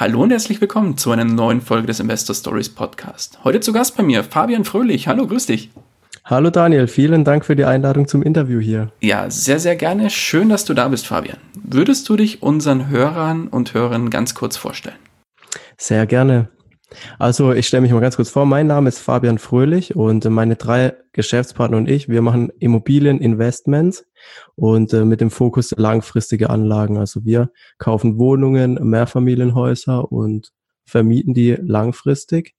Hallo und herzlich willkommen zu einer neuen Folge des Investor Stories Podcast. Heute zu Gast bei mir Fabian Fröhlich. Hallo, grüß dich. Hallo Daniel, vielen Dank für die Einladung zum Interview hier. Ja, sehr, sehr gerne. Schön, dass du da bist, Fabian. Würdest du dich unseren Hörern und Hörern ganz kurz vorstellen? Sehr gerne. Also ich stelle mich mal ganz kurz vor. Mein Name ist Fabian Fröhlich und meine drei Geschäftspartner und ich, wir machen Immobilieninvestments und äh, mit dem Fokus langfristige Anlagen. Also wir kaufen Wohnungen, Mehrfamilienhäuser und vermieten die langfristig,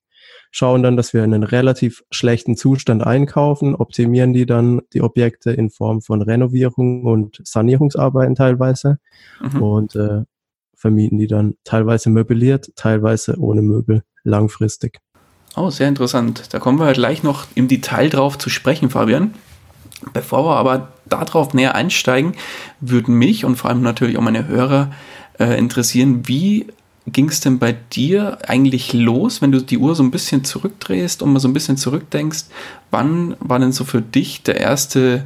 schauen dann, dass wir in einen relativ schlechten Zustand einkaufen, optimieren die dann die Objekte in Form von Renovierung und Sanierungsarbeiten teilweise mhm. und äh, vermieten die dann teilweise möbliert, teilweise ohne Möbel langfristig. Oh, sehr interessant. Da kommen wir gleich noch im Detail drauf zu sprechen, Fabian. Bevor wir aber darauf näher einsteigen, würden mich und vor allem natürlich auch meine Hörer äh, interessieren, wie ging es denn bei dir eigentlich los, wenn du die Uhr so ein bisschen zurückdrehst und mal so ein bisschen zurückdenkst? Wann war denn so für dich der erste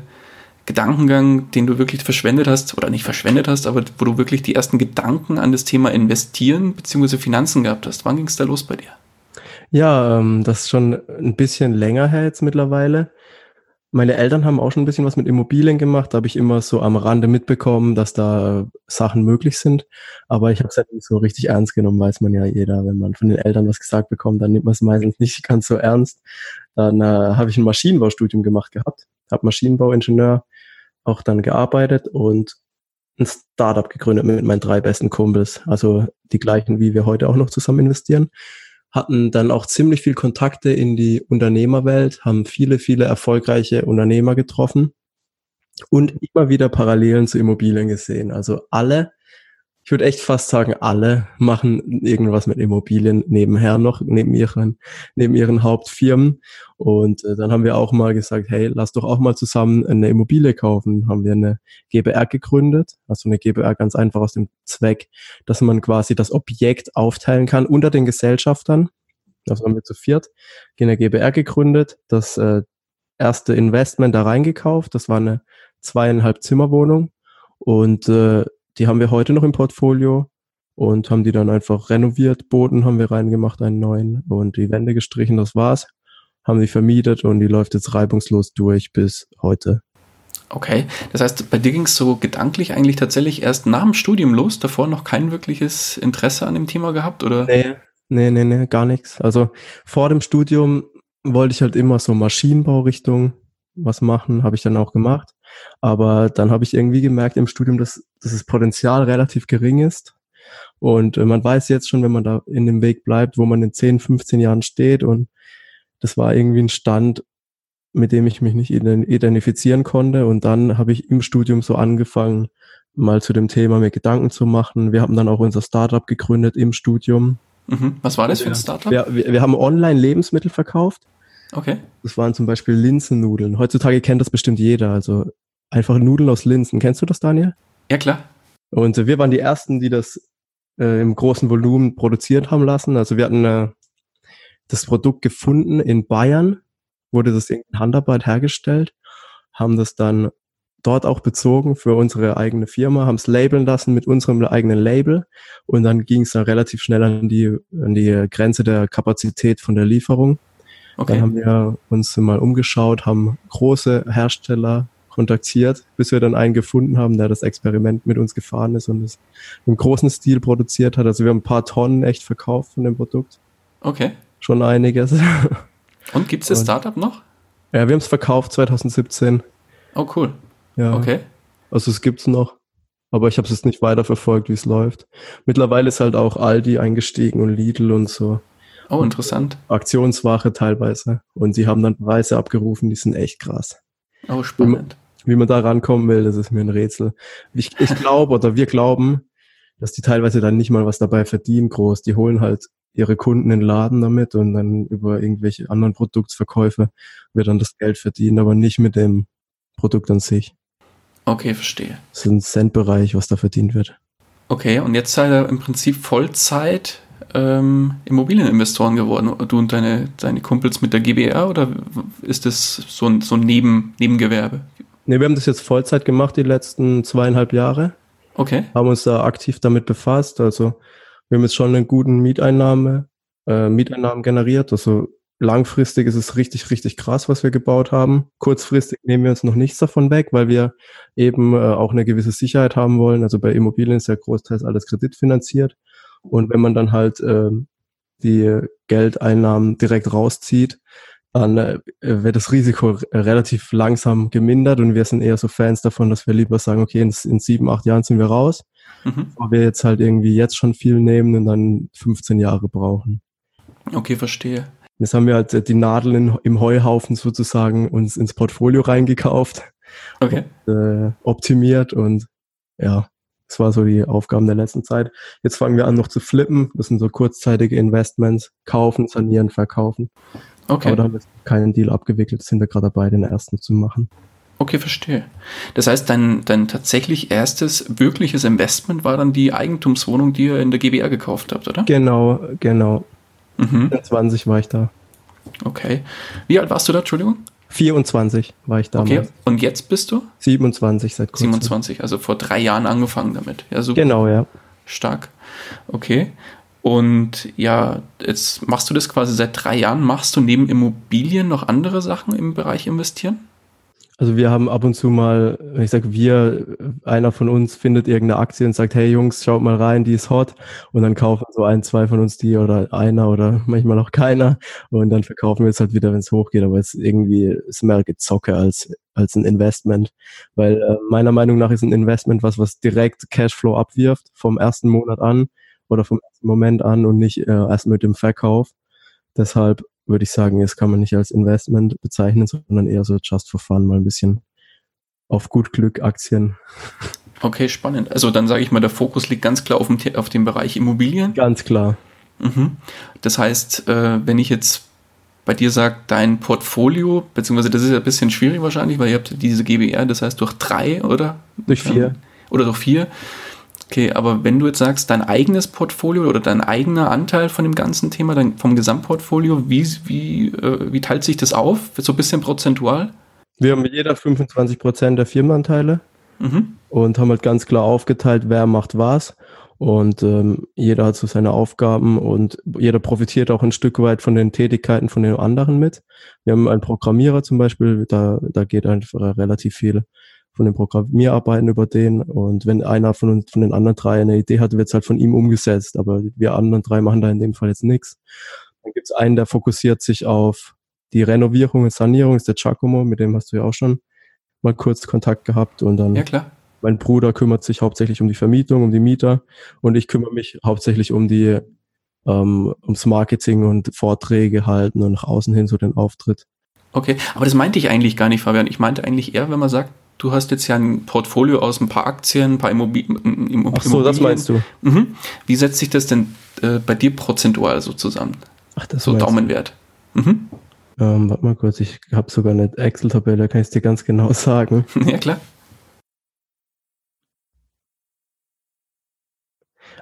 Gedankengang, den du wirklich verschwendet hast, oder nicht verschwendet hast, aber wo du wirklich die ersten Gedanken an das Thema Investieren bzw. Finanzen gehabt hast? Wann ging es da los bei dir? Ja, ähm, das ist schon ein bisschen länger her jetzt mittlerweile. Meine Eltern haben auch schon ein bisschen was mit Immobilien gemacht. Da habe ich immer so am Rande mitbekommen, dass da Sachen möglich sind. Aber ich habe es halt nicht so richtig ernst genommen, weiß man ja jeder. Wenn man von den Eltern was gesagt bekommt, dann nimmt man es meistens nicht ganz so ernst. Dann äh, habe ich ein Maschinenbaustudium gemacht gehabt, habe Maschinenbauingenieur auch dann gearbeitet und ein Startup gegründet mit meinen drei besten Kumpels. Also die gleichen, wie wir heute auch noch zusammen investieren. Hatten dann auch ziemlich viel Kontakte in die Unternehmerwelt, haben viele, viele erfolgreiche Unternehmer getroffen und immer wieder Parallelen zu Immobilien gesehen. Also alle ich würde echt fast sagen, alle machen irgendwas mit Immobilien nebenher noch, neben ihren, neben ihren Hauptfirmen. Und äh, dann haben wir auch mal gesagt, hey, lass doch auch mal zusammen eine Immobilie kaufen. Haben wir eine GBR gegründet. Also eine GBR ganz einfach aus dem Zweck, dass man quasi das Objekt aufteilen kann unter den Gesellschaftern. Das haben wir zu viert. Eine GBR gegründet, das äh, erste Investment da reingekauft. Das war eine zweieinhalb Zimmerwohnung. Und äh, die haben wir heute noch im Portfolio und haben die dann einfach renoviert. Boden haben wir reingemacht, einen neuen und die Wände gestrichen, das war's. Haben die vermietet und die läuft jetzt reibungslos durch bis heute. Okay, das heißt, bei dir ging es so gedanklich eigentlich tatsächlich erst nach dem Studium los, davor noch kein wirkliches Interesse an dem Thema gehabt, oder? Nee, nee, nee, nee gar nichts. Also vor dem Studium wollte ich halt immer so Maschinenbaurichtung was machen, habe ich dann auch gemacht. Aber dann habe ich irgendwie gemerkt im Studium, dass, dass das Potenzial relativ gering ist. Und äh, man weiß jetzt schon, wenn man da in dem Weg bleibt, wo man in 10, 15 Jahren steht. Und das war irgendwie ein Stand, mit dem ich mich nicht identifizieren konnte. Und dann habe ich im Studium so angefangen, mal zu dem Thema mir Gedanken zu machen. Wir haben dann auch unser Startup gegründet im Studium. Mhm. Was war das für ein Startup? Wir, wir, wir haben online Lebensmittel verkauft. Okay. Das waren zum Beispiel Linsennudeln. Heutzutage kennt das bestimmt jeder. Also einfach Nudeln aus Linsen. Kennst du das, Daniel? Ja, klar. Und wir waren die Ersten, die das äh, im großen Volumen produziert haben lassen. Also wir hatten äh, das Produkt gefunden in Bayern, wurde das in Handarbeit hergestellt, haben das dann dort auch bezogen für unsere eigene Firma, haben es labeln lassen mit unserem eigenen Label und dann ging es dann relativ schnell an die, an die Grenze der Kapazität von der Lieferung. Okay. Dann haben wir uns mal umgeschaut, haben große Hersteller kontaktiert, bis wir dann einen gefunden haben, der das Experiment mit uns gefahren ist und es im großen Stil produziert hat. Also wir haben ein paar Tonnen echt verkauft von dem Produkt. Okay. Schon einiges. Und gibt es das Startup noch? Ja, wir haben es verkauft 2017. Oh, cool. Ja. Okay. Also es gibt's noch. Aber ich habe es jetzt nicht weiter verfolgt, wie es läuft. Mittlerweile ist halt auch Aldi eingestiegen und Lidl und so. Oh, interessant. Aktionsware teilweise. Und sie haben dann Preise abgerufen, die sind echt krass. Oh, spannend. Wie man, da rankommen will, das ist mir ein Rätsel. Ich, ich glaube oder wir glauben, dass die teilweise dann nicht mal was dabei verdienen groß. Die holen halt ihre Kunden in den Laden damit und dann über irgendwelche anderen Produktverkäufe wird dann das Geld verdienen, aber nicht mit dem Produkt an sich. Okay, verstehe. Das ist ein Centbereich, was da verdient wird. Okay, und jetzt seid ihr im Prinzip Vollzeit ähm, Immobilieninvestoren geworden, du und deine, deine Kumpels mit der GBR oder ist das so ein, so ein Neben, Nebengewerbe? Ne, wir haben das jetzt Vollzeit gemacht die letzten zweieinhalb Jahre. Okay. Haben uns da aktiv damit befasst. Also wir haben jetzt schon einen guten Mieteinnahme, äh, Mieteinnahmen generiert. Also langfristig ist es richtig, richtig krass, was wir gebaut haben. Kurzfristig nehmen wir uns noch nichts davon weg, weil wir eben äh, auch eine gewisse Sicherheit haben wollen. Also bei Immobilien ist ja großteils alles kreditfinanziert. Und wenn man dann halt äh, die Geldeinnahmen direkt rauszieht, dann äh, wird das Risiko relativ langsam gemindert und wir sind eher so Fans davon, dass wir lieber sagen, okay, in, in sieben, acht Jahren sind wir raus, mhm. aber wir jetzt halt irgendwie jetzt schon viel nehmen und dann 15 Jahre brauchen. Okay, verstehe. Jetzt haben wir halt äh, die Nadeln in, im Heuhaufen sozusagen uns ins Portfolio reingekauft, okay. und, äh, optimiert und ja, das war so die Aufgaben der letzten Zeit. Jetzt fangen wir an noch zu flippen. Das sind so kurzzeitige Investments. Kaufen, sanieren, verkaufen. Okay. Aber da haben wir keinen Deal abgewickelt. Sind wir gerade dabei, den ersten zu machen. Okay, verstehe. Das heißt, dein, dein tatsächlich erstes wirkliches Investment war dann die Eigentumswohnung, die ihr in der GBR gekauft habt, oder? Genau, genau. Mhm. 20 war ich da. Okay. Wie alt warst du da, Entschuldigung? 24 war ich damals. Okay, und jetzt bist du? 27 seit kurzem. 27, also vor drei Jahren angefangen damit. Ja, super. Genau, ja. Stark. Okay. Und ja, jetzt machst du das quasi seit drei Jahren. Machst du neben Immobilien noch andere Sachen im Bereich investieren? Also wir haben ab und zu mal, ich sage wir, einer von uns findet irgendeine Aktie und sagt, hey Jungs, schaut mal rein, die ist hot. Und dann kaufen so ein, zwei von uns die oder einer oder manchmal auch keiner. Und dann verkaufen wir es halt wieder, wenn es hochgeht. Aber es ist irgendwie ist mehr Gezocke als, als ein Investment. Weil äh, meiner Meinung nach ist ein Investment was, was direkt Cashflow abwirft vom ersten Monat an oder vom ersten Moment an und nicht äh, erst mit dem Verkauf. Deshalb würde ich sagen, das kann man nicht als Investment bezeichnen, sondern eher so just for fun, mal ein bisschen auf gut Glück Aktien. Okay, spannend. Also dann sage ich mal, der Fokus liegt ganz klar auf dem, auf dem Bereich Immobilien. Ganz klar. Mhm. Das heißt, äh, wenn ich jetzt bei dir sage, dein Portfolio, beziehungsweise das ist ja ein bisschen schwierig wahrscheinlich, weil ihr habt diese GBR, das heißt durch drei, oder? Durch vier. Oder durch vier. Okay, aber wenn du jetzt sagst, dein eigenes Portfolio oder dein eigener Anteil von dem ganzen Thema, dein, vom Gesamtportfolio, wie, wie, äh, wie teilt sich das auf? So ein bisschen prozentual? Wir haben jeder 25 Prozent der Firmenanteile mhm. und haben halt ganz klar aufgeteilt, wer macht was. Und ähm, jeder hat so seine Aufgaben und jeder profitiert auch ein Stück weit von den Tätigkeiten von den anderen mit. Wir haben einen Programmierer zum Beispiel, da, da geht einfach relativ viel von den Programmierarbeiten über den. Und wenn einer von uns, von den anderen drei eine Idee hat, wird es halt von ihm umgesetzt. Aber wir anderen drei machen da in dem Fall jetzt nichts. Dann gibt es einen, der fokussiert sich auf die Renovierung und Sanierung, ist der Giacomo, mit dem hast du ja auch schon mal kurz Kontakt gehabt. Und dann ja, klar. mein Bruder kümmert sich hauptsächlich um die Vermietung, um die Mieter. Und ich kümmere mich hauptsächlich um die ähm, ums Marketing und Vorträge halten und nach außen hin so den Auftritt. Okay, aber das meinte ich eigentlich gar nicht, Fabian. Ich meinte eigentlich eher, wenn man sagt, du hast jetzt ja ein Portfolio aus ein paar Aktien, ein paar Immobilien. Immobilien. Ach so, das meinst du. Mhm. Wie setzt sich das denn äh, bei dir prozentual so zusammen? Ach, das So Daumenwert. Mhm. Ähm, warte mal kurz, ich habe sogar eine Excel-Tabelle, kann ich dir ganz genau sagen. ja, klar.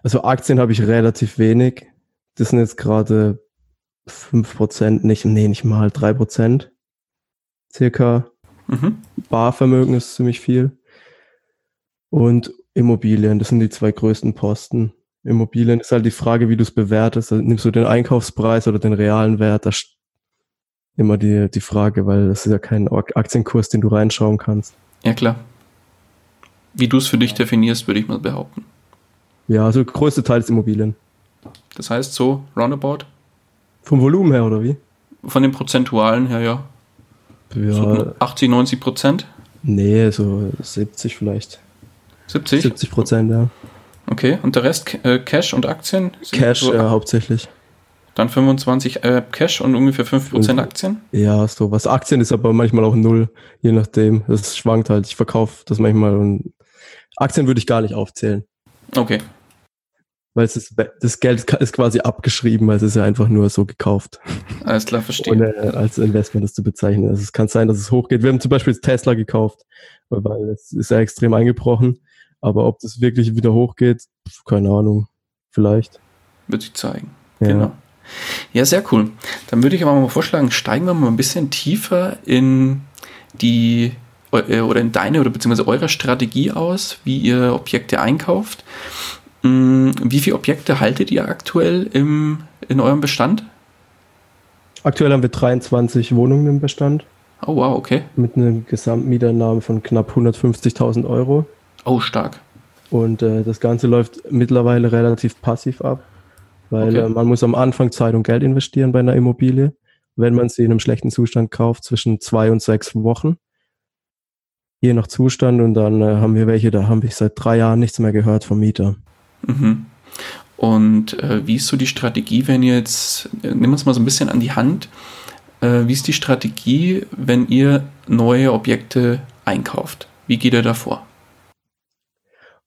Also Aktien habe ich relativ wenig. Das sind jetzt gerade 5%, nicht, nee, nicht mal 3%. Circa. Mhm. Barvermögen ist ziemlich viel. Und Immobilien, das sind die zwei größten Posten. Immobilien ist halt die Frage, wie du es bewertest. Also nimmst du den Einkaufspreis oder den realen Wert? Das ist immer die, die Frage, weil das ist ja kein Aktienkurs, den du reinschauen kannst. Ja, klar. Wie du es für dich definierst, würde ich mal behaupten. Ja, also der größte Teil ist Immobilien. Das heißt so, roundabout? Vom Volumen her, oder wie? Von den Prozentualen her, ja. Ja. So 80, 90 Prozent? Nee, so 70 vielleicht. 70? 70 Prozent, ja. Okay, und der Rest äh, Cash und Aktien? Cash, so, ja, hauptsächlich. Dann 25 äh, Cash und ungefähr 5% Aktien? Ja, so was. Aktien ist aber manchmal auch null, je nachdem. Das schwankt halt. Ich verkaufe das manchmal und Aktien würde ich gar nicht aufzählen. Okay. Weil es ist, das Geld ist quasi abgeschrieben, weil es ist ja einfach nur so gekauft. Alles klar, verstehe. Ohne äh, als Investment das zu bezeichnen. Also es kann sein, dass es hochgeht. Wir haben zum Beispiel Tesla gekauft, weil es ist ja extrem eingebrochen. Aber ob das wirklich wieder hochgeht, keine Ahnung. Vielleicht. Wird sich zeigen. Ja. Genau. Ja, sehr cool. Dann würde ich aber mal vorschlagen, steigen wir mal ein bisschen tiefer in die äh, oder in deine oder beziehungsweise eure Strategie aus, wie ihr Objekte einkauft. Mm, wie viele Objekte haltet ihr aktuell im, in eurem Bestand? Aktuell haben wir 23 Wohnungen im Bestand. Oh wow, okay. Mit einem Gesamtmieternahme von knapp 150.000 Euro. Oh, stark. Und äh, das Ganze läuft mittlerweile relativ passiv ab, weil okay. äh, man muss am Anfang Zeit und Geld investieren bei einer Immobilie, wenn man sie in einem schlechten Zustand kauft, zwischen zwei und sechs Wochen. Je nach Zustand und dann äh, haben wir welche, da habe ich seit drei Jahren nichts mehr gehört vom Mieter. Mhm. Und äh, wie ist so die Strategie, wenn ihr jetzt, äh, nimm uns mal so ein bisschen an die Hand, äh, wie ist die Strategie, wenn ihr neue Objekte einkauft? Wie geht ihr da vor?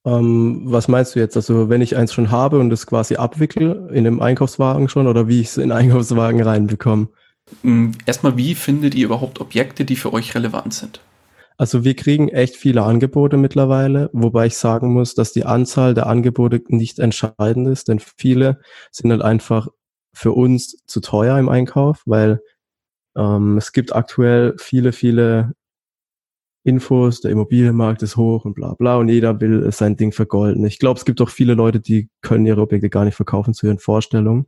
Ähm, was meinst du jetzt? Also wenn ich eins schon habe und es quasi abwickel in einem Einkaufswagen schon oder wie ich es in einen Einkaufswagen reinbekomme? Hm, erstmal, wie findet ihr überhaupt Objekte, die für euch relevant sind? Also wir kriegen echt viele Angebote mittlerweile, wobei ich sagen muss, dass die Anzahl der Angebote nicht entscheidend ist, denn viele sind halt einfach für uns zu teuer im Einkauf, weil ähm, es gibt aktuell viele, viele Infos, der Immobilienmarkt ist hoch und bla bla und jeder will sein Ding vergolden. Ich glaube, es gibt auch viele Leute, die können ihre Objekte gar nicht verkaufen zu ihren Vorstellungen.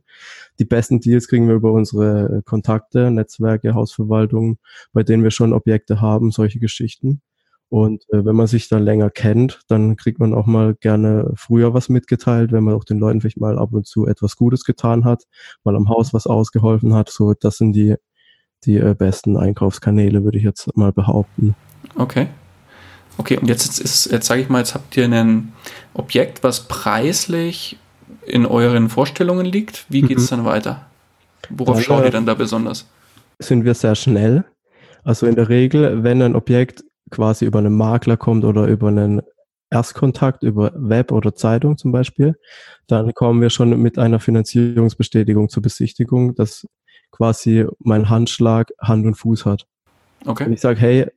Die besten Deals kriegen wir über unsere Kontakte, Netzwerke, Hausverwaltungen, bei denen wir schon Objekte haben, solche Geschichten. Und äh, wenn man sich dann länger kennt, dann kriegt man auch mal gerne früher was mitgeteilt, wenn man auch den Leuten vielleicht mal ab und zu etwas Gutes getan hat, mal am Haus was ausgeholfen hat. So, das sind die, die äh, besten Einkaufskanäle, würde ich jetzt mal behaupten. Okay. Okay, und jetzt ist, jetzt sage ich mal, jetzt habt ihr ein Objekt, was preislich in euren Vorstellungen liegt. Wie geht es mhm. dann weiter? Worauf schaut ihr dann da besonders? Sind wir sehr schnell. Also in der Regel, wenn ein Objekt quasi über einen Makler kommt oder über einen Erstkontakt, über Web oder Zeitung zum Beispiel, dann kommen wir schon mit einer Finanzierungsbestätigung zur Besichtigung, dass quasi mein Handschlag Hand und Fuß hat. Okay. Wenn ich sage, hey,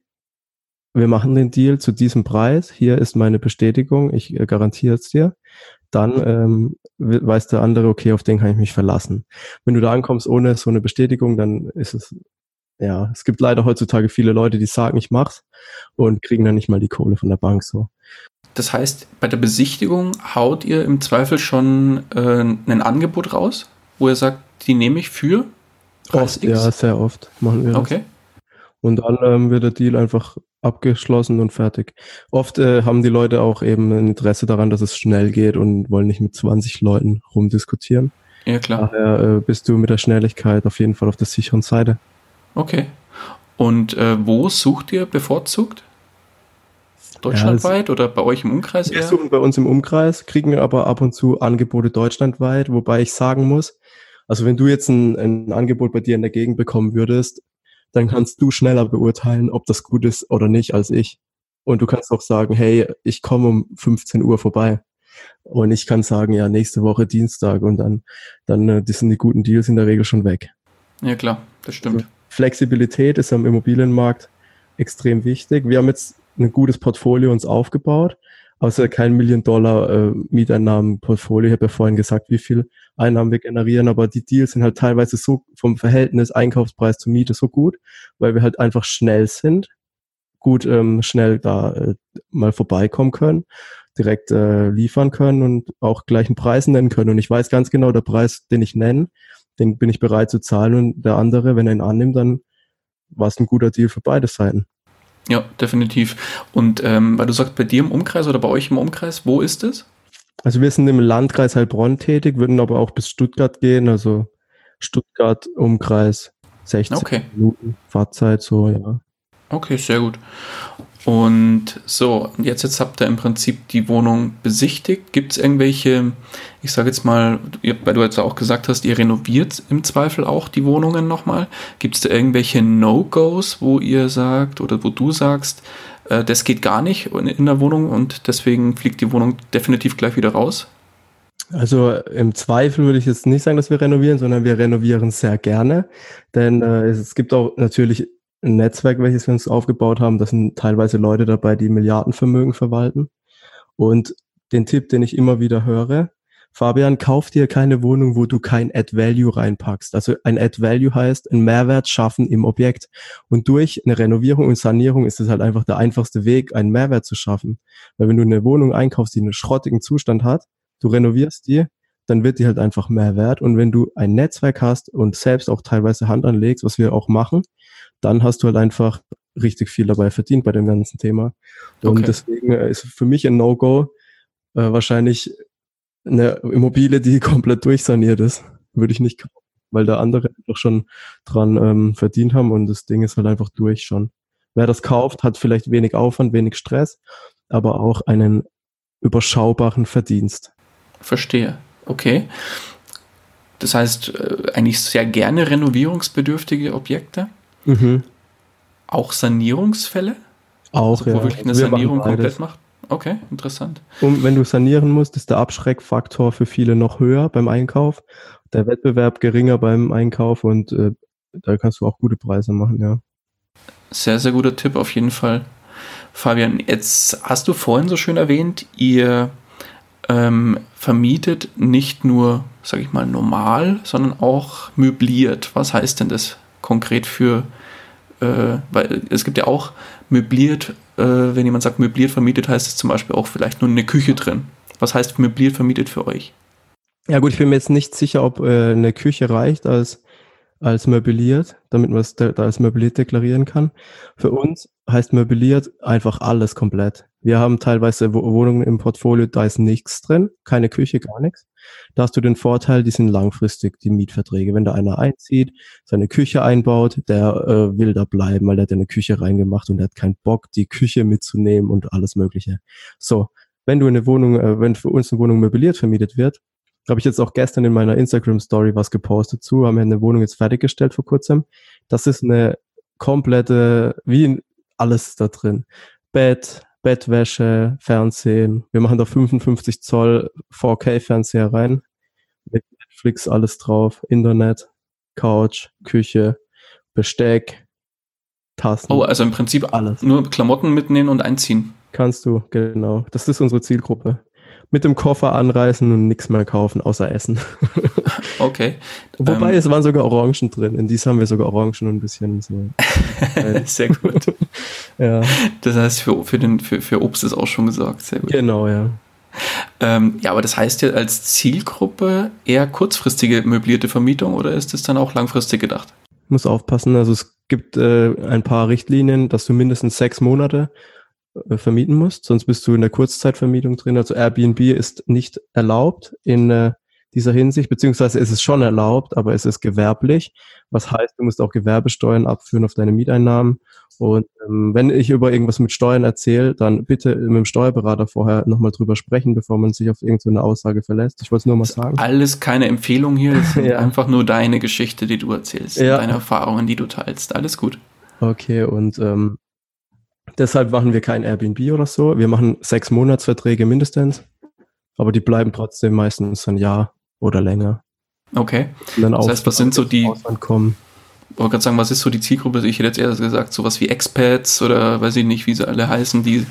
wir machen den Deal zu diesem Preis, hier ist meine Bestätigung, ich äh, garantiere es dir, dann ähm, weiß der andere, okay, auf den kann ich mich verlassen. Wenn du da ankommst ohne so eine Bestätigung, dann ist es, ja, es gibt leider heutzutage viele Leute, die sagen, ich mach's und kriegen dann nicht mal die Kohle von der Bank so. Das heißt, bei der Besichtigung haut ihr im Zweifel schon äh, ein Angebot raus, wo ihr sagt, die nehme ich für? Oft, ja, sehr oft machen wir das. Okay. Und dann ähm, wird der Deal einfach abgeschlossen und fertig. Oft äh, haben die Leute auch eben ein Interesse daran, dass es schnell geht und wollen nicht mit 20 Leuten rumdiskutieren. Ja, klar. Daher äh, bist du mit der Schnelligkeit auf jeden Fall auf der sicheren Seite. Okay. Und äh, wo sucht ihr bevorzugt? Deutschlandweit ja, oder bei euch im Umkreis? Wir eher? suchen bei uns im Umkreis, kriegen aber ab und zu Angebote deutschlandweit, wobei ich sagen muss, also wenn du jetzt ein, ein Angebot bei dir in der Gegend bekommen würdest, dann kannst du schneller beurteilen, ob das gut ist oder nicht als ich. Und du kannst auch sagen, hey, ich komme um 15 Uhr vorbei. Und ich kann sagen, ja, nächste Woche Dienstag und dann, dann äh, das sind die guten Deals in der Regel schon weg. Ja, klar, das stimmt. Also Flexibilität ist am Immobilienmarkt extrem wichtig. Wir haben jetzt ein gutes Portfolio uns aufgebaut, außer kein Million-Dollar äh. Ich habe ja vorhin gesagt, wie viel Einnahmen wir generieren, aber die Deals sind halt teilweise so vom Verhältnis Einkaufspreis zur Miete so gut, weil wir halt einfach schnell sind, gut ähm, schnell da äh, mal vorbeikommen können, direkt äh, liefern können und auch gleichen Preis nennen können. Und ich weiß ganz genau, der Preis, den ich nenne, den bin ich bereit zu zahlen und der andere, wenn er ihn annimmt, dann war es ein guter Deal für beide Seiten. Ja, definitiv. Und ähm, weil du sagst, bei dir im Umkreis oder bei euch im Umkreis, wo ist es? Also wir sind im Landkreis Heilbronn tätig, würden aber auch bis Stuttgart gehen, also Stuttgart Umkreis 60 okay. Minuten Fahrzeit, so, ja. Okay, sehr gut. Und so, jetzt, jetzt habt ihr im Prinzip die Wohnung besichtigt. Gibt es irgendwelche, ich sage jetzt mal, weil du jetzt auch gesagt hast, ihr renoviert im Zweifel auch die Wohnungen nochmal. Gibt es da irgendwelche No-Gos, wo ihr sagt oder wo du sagst, äh, das geht gar nicht in, in der Wohnung und deswegen fliegt die Wohnung definitiv gleich wieder raus? Also im Zweifel würde ich jetzt nicht sagen, dass wir renovieren, sondern wir renovieren sehr gerne. Denn äh, es gibt auch natürlich ein Netzwerk, welches wir uns aufgebaut haben. Das sind teilweise Leute dabei, die Milliardenvermögen verwalten. Und den Tipp, den ich immer wieder höre, Fabian, kauf dir keine Wohnung, wo du kein Add Value reinpackst. Also ein Add Value heißt ein Mehrwert schaffen im Objekt. Und durch eine Renovierung und Sanierung ist es halt einfach der einfachste Weg, einen Mehrwert zu schaffen. Weil wenn du eine Wohnung einkaufst, die einen schrottigen Zustand hat, du renovierst die, dann wird die halt einfach mehr wert. Und wenn du ein Netzwerk hast und selbst auch teilweise Hand anlegst, was wir auch machen, dann hast du halt einfach richtig viel dabei verdient bei dem ganzen Thema. Und okay. deswegen äh, ist für mich ein No-Go äh, wahrscheinlich eine Immobilie, die komplett durchsaniert ist. Würde ich nicht kaufen, weil da andere doch schon dran ähm, verdient haben und das Ding ist halt einfach durch schon. Wer das kauft, hat vielleicht wenig Aufwand, wenig Stress, aber auch einen überschaubaren Verdienst. Verstehe. Okay. Das heißt, äh, eigentlich sehr gerne renovierungsbedürftige Objekte. Mhm. Auch Sanierungsfälle? Auch, also, wo ja. wirklich eine Wir Sanierung komplett macht? Okay, interessant. Und wenn du sanieren musst, ist der Abschreckfaktor für viele noch höher beim Einkauf, der Wettbewerb geringer beim Einkauf und äh, da kannst du auch gute Preise machen, ja. Sehr, sehr guter Tipp auf jeden Fall. Fabian, jetzt hast du vorhin so schön erwähnt, ihr ähm, vermietet nicht nur, sage ich mal, normal, sondern auch möbliert. Was heißt denn das konkret für, äh, weil es gibt ja auch möbliert, äh, wenn jemand sagt möbliert vermietet, heißt es zum Beispiel auch vielleicht nur eine Küche drin. Was heißt möbliert vermietet für euch? Ja gut, ich bin mir jetzt nicht sicher, ob äh, eine Küche reicht als, als möbliert, damit man es da als möbliert deklarieren kann. Für uns heißt möbliert einfach alles komplett. Wir haben teilweise Wohnungen im Portfolio, da ist nichts drin, keine Küche, gar nichts. Da hast du den Vorteil, die sind langfristig, die Mietverträge. Wenn da einer einzieht, seine Küche einbaut, der äh, will da bleiben, weil der hat eine Küche reingemacht und der hat keinen Bock, die Küche mitzunehmen und alles Mögliche. So, wenn du eine Wohnung, äh, wenn für uns eine Wohnung möbliert vermietet wird, habe ich jetzt auch gestern in meiner Instagram-Story was gepostet zu, haben wir eine Wohnung jetzt fertiggestellt vor kurzem. Das ist eine komplette, wie alles da drin. Bett, Bettwäsche, Fernsehen. Wir machen da 55 Zoll 4K-Fernseher rein. Mit Netflix alles drauf. Internet, Couch, Küche, Besteck, Tassen. Oh, also im Prinzip alles. Nur Klamotten mitnehmen und einziehen. Kannst du, genau. Das ist unsere Zielgruppe mit dem Koffer anreißen und nichts mehr kaufen, außer Essen. okay. Wobei, ähm, es waren sogar Orangen drin. In dies haben wir sogar Orangen und ein bisschen so. Sehr gut. Ja. Das heißt, für, für, den, für, für Obst ist auch schon gesorgt. Sehr gut. Genau, ja. Ähm, ja, aber das heißt ja als Zielgruppe eher kurzfristige möblierte Vermietung oder ist das dann auch langfristig gedacht? Muss aufpassen. Also es gibt äh, ein paar Richtlinien, dass du mindestens sechs Monate äh, vermieten musst, sonst bist du in der Kurzzeitvermietung drin. Also Airbnb ist nicht erlaubt in äh, dieser Hinsicht, beziehungsweise ist es schon erlaubt, aber es ist gewerblich. Was heißt, du musst auch Gewerbesteuern abführen auf deine Mieteinnahmen. Und ähm, wenn ich über irgendwas mit Steuern erzähle, dann bitte mit dem Steuerberater vorher nochmal drüber sprechen, bevor man sich auf irgendeine Aussage verlässt. Ich wollte es nur mal sagen. Alles keine Empfehlung hier, es ist ja. einfach nur deine Geschichte, die du erzählst, ja. deine Erfahrungen, die du teilst. Alles gut. Okay, und ähm, Deshalb machen wir kein Airbnb oder so. Wir machen sechs Monatsverträge mindestens, aber die bleiben trotzdem meistens ein Jahr oder länger. Okay. das heißt, was sind so die. Kommen. Ich wollte gerade sagen, was ist so die Zielgruppe? Ich hätte jetzt eher gesagt, sowas wie Expats oder weiß ich nicht, wie sie alle heißen, die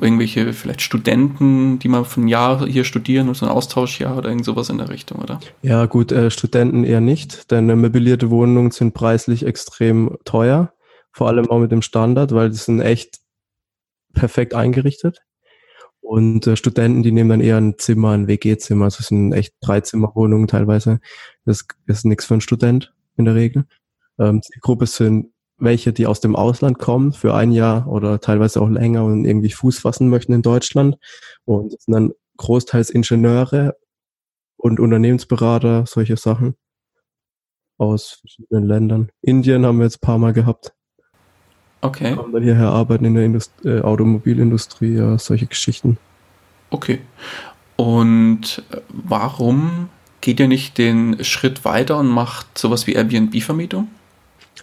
irgendwelche vielleicht Studenten, die mal für ein Jahr hier studieren oder so ein Austauschjahr oder irgend sowas in der Richtung, oder? Ja, gut, äh, Studenten eher nicht, denn äh, möblierte Wohnungen sind preislich extrem teuer. Vor allem auch mit dem Standard, weil die sind echt perfekt eingerichtet. Und äh, Studenten, die nehmen dann eher ein Zimmer, ein WG-Zimmer. Also es sind echt Dreizimmerwohnungen teilweise. Das ist nichts für einen Student in der Regel. Ähm, Zielgruppe sind welche, die aus dem Ausland kommen für ein Jahr oder teilweise auch länger und irgendwie Fuß fassen möchten in Deutschland. Und das sind dann großteils Ingenieure und Unternehmensberater, solche Sachen aus verschiedenen Ländern. Indien haben wir jetzt ein paar Mal gehabt. Okay. Kommen dann hierher arbeiten in der Indust äh, Automobilindustrie, ja, solche Geschichten. Okay. Und warum geht ihr nicht den Schritt weiter und macht sowas wie Airbnb-Vermietung?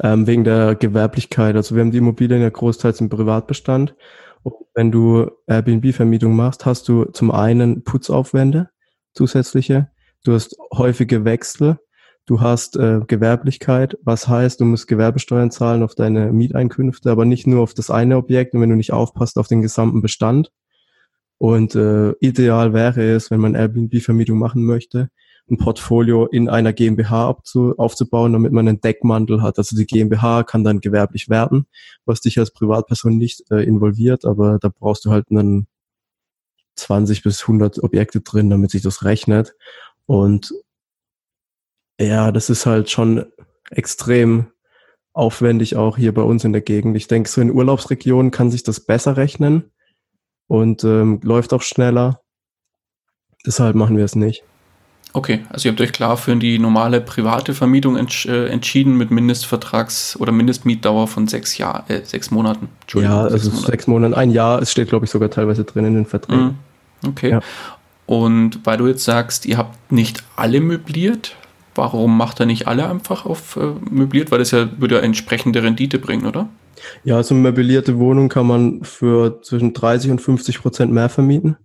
Ähm, wegen der Gewerblichkeit. Also wir haben die Immobilien ja großteils im Privatbestand. Und wenn du Airbnb-Vermietung machst, hast du zum einen Putzaufwände. zusätzliche. Du hast häufige Wechsel. Du hast äh, Gewerblichkeit, was heißt, du musst Gewerbesteuern zahlen auf deine Mieteinkünfte, aber nicht nur auf das eine Objekt und wenn du nicht aufpasst auf den gesamten Bestand. Und äh, ideal wäre es, wenn man Airbnb-Vermietung machen möchte, ein Portfolio in einer GmbH aufzubauen, damit man einen Deckmantel hat. Also die GmbH kann dann gewerblich werden, was dich als Privatperson nicht äh, involviert, aber da brauchst du halt einen 20 bis 100 Objekte drin, damit sich das rechnet. Und ja, das ist halt schon extrem aufwendig auch hier bei uns in der Gegend. Ich denke, so in Urlaubsregionen kann sich das besser rechnen und ähm, läuft auch schneller. Deshalb machen wir es nicht. Okay, also ihr habt euch klar für die normale private Vermietung entsch äh, entschieden mit Mindestvertrags- oder Mindestmietdauer von sechs Jahr, äh, sechs Monaten. Ja, also sechs, Monate. sechs Monate, ein Jahr, es steht, glaube ich, sogar teilweise drin in den Verträgen. Mm, okay. Ja. Und weil du jetzt sagst, ihr habt nicht alle möbliert, warum macht er nicht alle einfach auf äh, möbliert? Weil das ja würde ja entsprechende Rendite bringen, oder? Ja, also möblierte Wohnung kann man für zwischen 30 und 50 Prozent mehr vermieten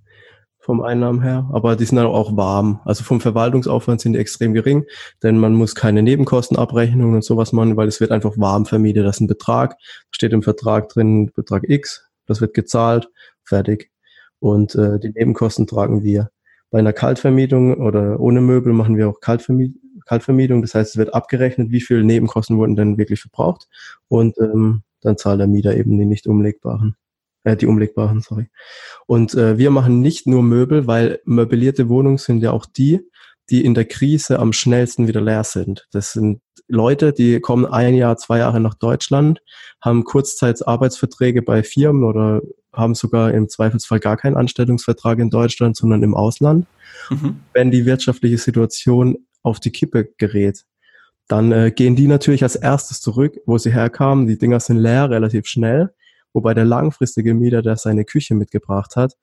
vom Einnahmen her, aber die sind auch warm. Also vom Verwaltungsaufwand sind die extrem gering, denn man muss keine Nebenkostenabrechnungen und sowas machen, weil es wird einfach warm vermietet. Das ist ein Betrag, steht im Vertrag drin, Betrag X, das wird gezahlt, fertig. Und äh, die Nebenkosten tragen wir. Bei einer Kaltvermietung oder ohne Möbel machen wir auch Kaltvermietung. Kaltvermietung. Das heißt, es wird abgerechnet, wie viel Nebenkosten wurden denn wirklich verbraucht. Und ähm, dann zahlt der Mieter eben die nicht umlegbaren äh, die umlegbaren, sorry. Und äh, wir machen nicht nur Möbel, weil möblierte Wohnungen sind ja auch die, die in der Krise am schnellsten wieder leer sind. Das sind Leute, die kommen ein Jahr, zwei Jahre nach Deutschland, haben Kurzzeitsarbeitsverträge bei Firmen oder haben sogar im Zweifelsfall gar keinen Anstellungsvertrag in Deutschland, sondern im Ausland. Mhm. Wenn die wirtschaftliche Situation auf die Kippe gerät, dann äh, gehen die natürlich als erstes zurück, wo sie herkamen. Die Dinger sind leer relativ schnell. Wobei der langfristige Mieter, der seine Küche mitgebracht hat,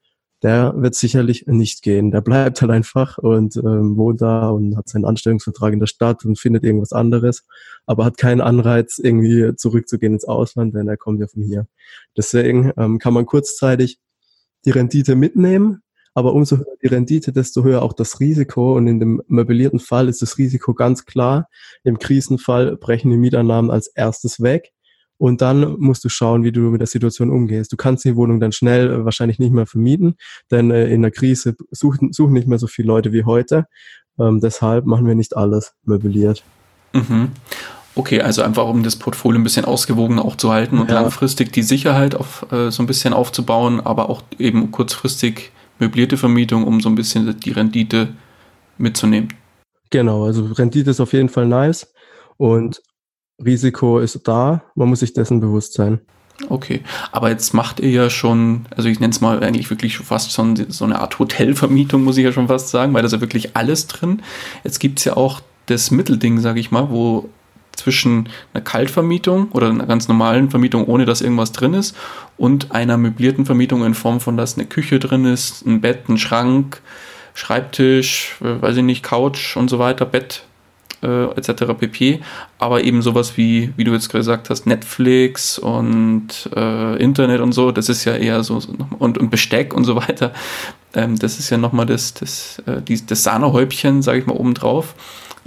der wird sicherlich nicht gehen. Der bleibt halt einfach und ähm, wohnt da und hat seinen Anstellungsvertrag in der Stadt und findet irgendwas anderes, aber hat keinen Anreiz, irgendwie zurückzugehen ins Ausland, denn er kommt ja von hier. Deswegen ähm, kann man kurzzeitig die Rendite mitnehmen, aber umso höher die Rendite, desto höher auch das Risiko. Und in dem möblierten Fall ist das Risiko ganz klar. Im Krisenfall brechen die Mietannahmen als erstes weg. Und dann musst du schauen, wie du mit der Situation umgehst. Du kannst die Wohnung dann schnell äh, wahrscheinlich nicht mehr vermieten, denn äh, in der Krise suchen, suchen nicht mehr so viele Leute wie heute. Ähm, deshalb machen wir nicht alles möbliert. Mhm. Okay, also einfach um das Portfolio ein bisschen ausgewogen auch zu halten und ja. langfristig die Sicherheit auf, äh, so ein bisschen aufzubauen, aber auch eben kurzfristig möblierte Vermietung, um so ein bisschen die Rendite mitzunehmen. Genau, also Rendite ist auf jeden Fall nice. Und Risiko ist da, man muss sich dessen bewusst sein. Okay, aber jetzt macht ihr ja schon, also ich nenne es mal eigentlich wirklich fast schon so eine Art Hotelvermietung, muss ich ja schon fast sagen, weil da ist ja wirklich alles drin. Jetzt gibt es ja auch das Mittelding, sage ich mal, wo zwischen einer Kaltvermietung oder einer ganz normalen Vermietung, ohne dass irgendwas drin ist, und einer möblierten Vermietung in Form von, dass eine Küche drin ist, ein Bett, ein Schrank, Schreibtisch, äh, weiß ich nicht, Couch und so weiter, Bett, äh, etc. pp. Aber eben sowas wie, wie du jetzt gesagt hast, Netflix und äh, Internet und so, das ist ja eher so, so und, und Besteck und so weiter. Ähm, das ist ja nochmal das, das, äh, das Sahnehäubchen, sage ich mal, obendrauf.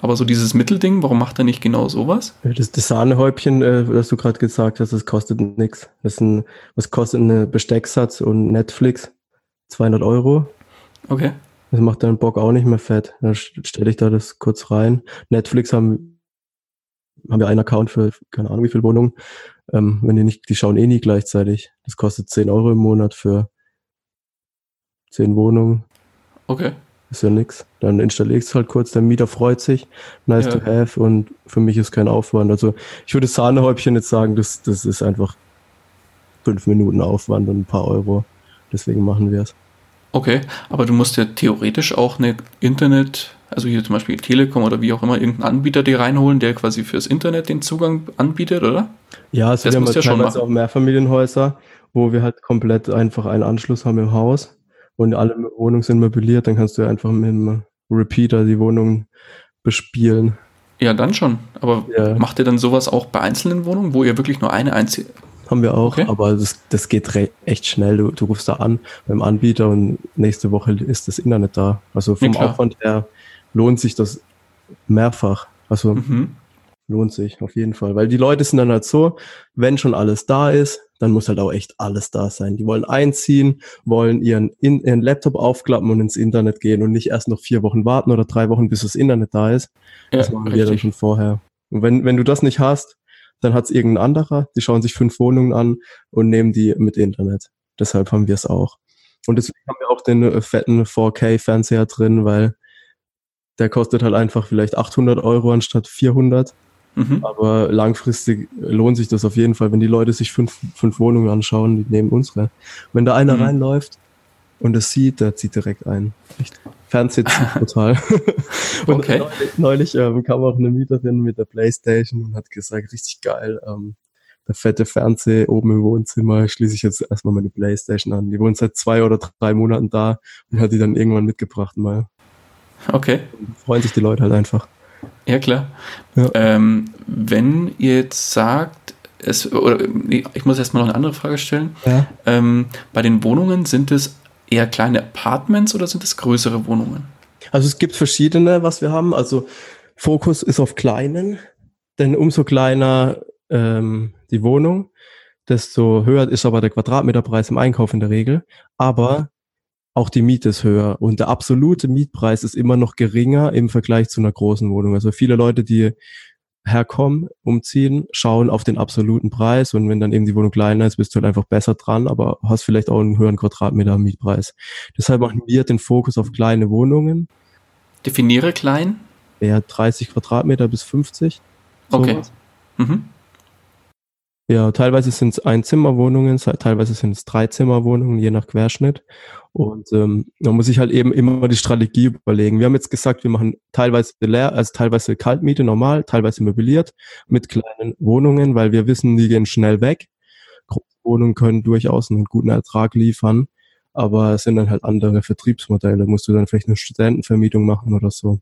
Aber so dieses Mittelding, warum macht er nicht genau sowas? Das, das Sahnehäubchen, äh, was du gerade gesagt hast, das kostet nichts. Das ist ein, was kostet ein Bestecksatz und Netflix? 200 Euro. Okay. Das macht deinen Bock auch nicht mehr fett. Dann stelle ich da das kurz rein. Netflix haben, haben wir einen Account für, keine Ahnung wie viele Wohnungen. Ähm, wenn die nicht, die schauen eh nie gleichzeitig. Das kostet 10 Euro im Monat für 10 Wohnungen. Okay. Ist ja nix. Dann installierst du halt kurz, der Mieter freut sich. Nice ja. to have und für mich ist kein Aufwand. Also ich würde Sahnehäubchen jetzt sagen, das, das ist einfach fünf Minuten Aufwand und ein paar Euro. Deswegen machen wir es. Okay, aber du musst ja theoretisch auch eine Internet, also hier zum Beispiel Telekom oder wie auch immer, irgendeinen Anbieter dir reinholen, der quasi fürs Internet den Zugang anbietet, oder? Ja, also das wir haben halt ja teilweise auch Mehrfamilienhäuser, wo wir halt komplett einfach einen Anschluss haben im Haus und alle Wohnungen sind möbliert, dann kannst du einfach mit dem Repeater die Wohnung bespielen. Ja, dann schon. Aber ja. macht ihr dann sowas auch bei einzelnen Wohnungen, wo ihr wirklich nur eine einzige haben wir auch, Okay. aber das, das geht echt schnell. Du, du rufst da an beim Anbieter und nächste Woche ist das Internet da. Also vom Ja. Aufwand her lohnt sich das mehrfach. Also Mhm. lohnt sich auf jeden Fall. Weil die Leute sind dann halt so, wenn schon alles da ist, dann muss halt auch echt alles da sein. Die wollen einziehen, wollen ihren, in, ihren Laptop aufklappen und ins Internet gehen und nicht erst noch vier Wochen warten oder drei Wochen, bis das Internet da ist. Ja, Das machen wir dann schon vorher. Und wenn, wenn du das nicht hast, dann hat es irgendein anderer, die schauen sich fünf Wohnungen an und nehmen die mit Internet. Deshalb haben wir es auch. Und deswegen haben wir auch den äh, fetten 4K-Fernseher drin, weil der kostet halt einfach vielleicht 800 Euro anstatt 400. Mhm. Aber langfristig lohnt sich das auf jeden Fall, wenn die Leute sich fünf, fünf Wohnungen anschauen, die nehmen unsere. Wenn da einer Mhm. reinläuft und es sieht, der zieht direkt ein. Echt. Fernsehen zieht total. und Okay. neulich, neulich ähm, kam auch eine Mieterin mit der Playstation und hat gesagt, richtig geil, ähm, der fette Fernseher oben im Wohnzimmer, schließe ich jetzt erstmal meine Playstation an. Die wohnt seit zwei oder drei Monaten da und hat die dann irgendwann mitgebracht mal. Okay. Und freuen sich die Leute halt einfach. Ja, klar. Ja. Ähm, wenn ihr jetzt sagt, es, oder, ich muss erstmal noch eine andere Frage stellen. Ja. Ähm, bei den Wohnungen sind es eher kleine Apartments oder sind es größere Wohnungen? Also es gibt verschiedene, was wir haben. Also Fokus ist auf kleinen, denn umso kleiner ähm, die Wohnung, desto höher ist aber der Quadratmeterpreis im Einkauf in der Regel. Aber auch die Miete ist höher und der absolute Mietpreis ist immer noch geringer im Vergleich zu einer großen Wohnung. Also viele Leute, die herkommen, umziehen, schauen auf den absoluten Preis und wenn dann eben die Wohnung kleiner ist, bist du halt einfach besser dran, aber hast vielleicht auch einen höheren Quadratmeter Mietpreis. Deshalb machen wir den Fokus auf kleine Wohnungen, Definiere klein. eher 30 Quadratmeter bis 50. Okay. Mhm. Ja, teilweise sind es Einzimmerwohnungen, se- teilweise sind es Dreizimmerwohnungen, je nach Querschnitt. Und ähm, man muss sich halt eben immer die Strategie überlegen. Wir haben jetzt gesagt, wir machen teilweise leer, also teilweise Kaltmiete normal, teilweise möbliert mit kleinen Wohnungen, weil wir wissen, die gehen schnell weg. Große Wohnungen können durchaus einen guten Ertrag liefern, aber es sind dann halt andere Vertriebsmodelle. Musst du dann vielleicht eine Studentenvermietung machen oder so.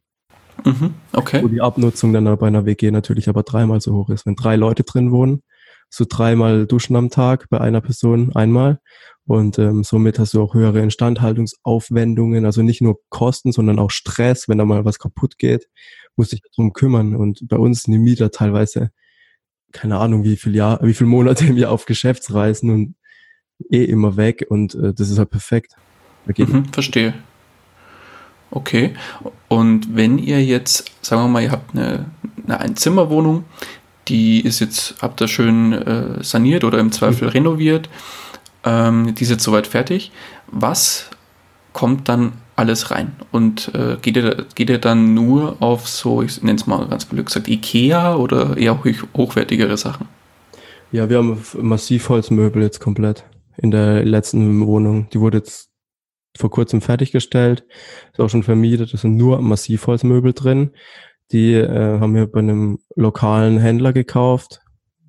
Mhm. Okay. wo die Abnutzung dann bei einer WG natürlich aber dreimal so hoch ist. Wenn drei Leute drin wohnen, so dreimal duschen am Tag bei einer Person einmal und ähm, somit hast du auch höhere Instandhaltungsaufwendungen, also nicht nur Kosten, sondern auch Stress, wenn da mal was kaputt geht, musst dich darum kümmern und bei uns sind die Mieter teilweise keine Ahnung, wie viel Jahr, wie viele Monate im Jahr auf Geschäftsreisen und eh immer weg und äh, das ist halt perfekt. Mhm, verstehe. Okay. Und wenn ihr jetzt, sagen wir mal, ihr habt eine, eine Einzimmerwohnung, die ist jetzt, habt ihr schön äh, saniert oder im Zweifel renoviert, ähm, die ist jetzt soweit fertig. Was kommt dann alles rein? Und äh, geht, ihr, geht ihr dann nur auf so, ich nenne es mal ganz blöd gesagt, Ikea oder eher hoch, hochwertigere Sachen? Ja, wir haben Massivholzmöbel jetzt komplett in der letzten Wohnung. Die wurde jetzt vor kurzem fertiggestellt, ist auch schon vermietet. Es sind nur Massivholzmöbel drin. Die äh, haben wir bei einem lokalen Händler gekauft,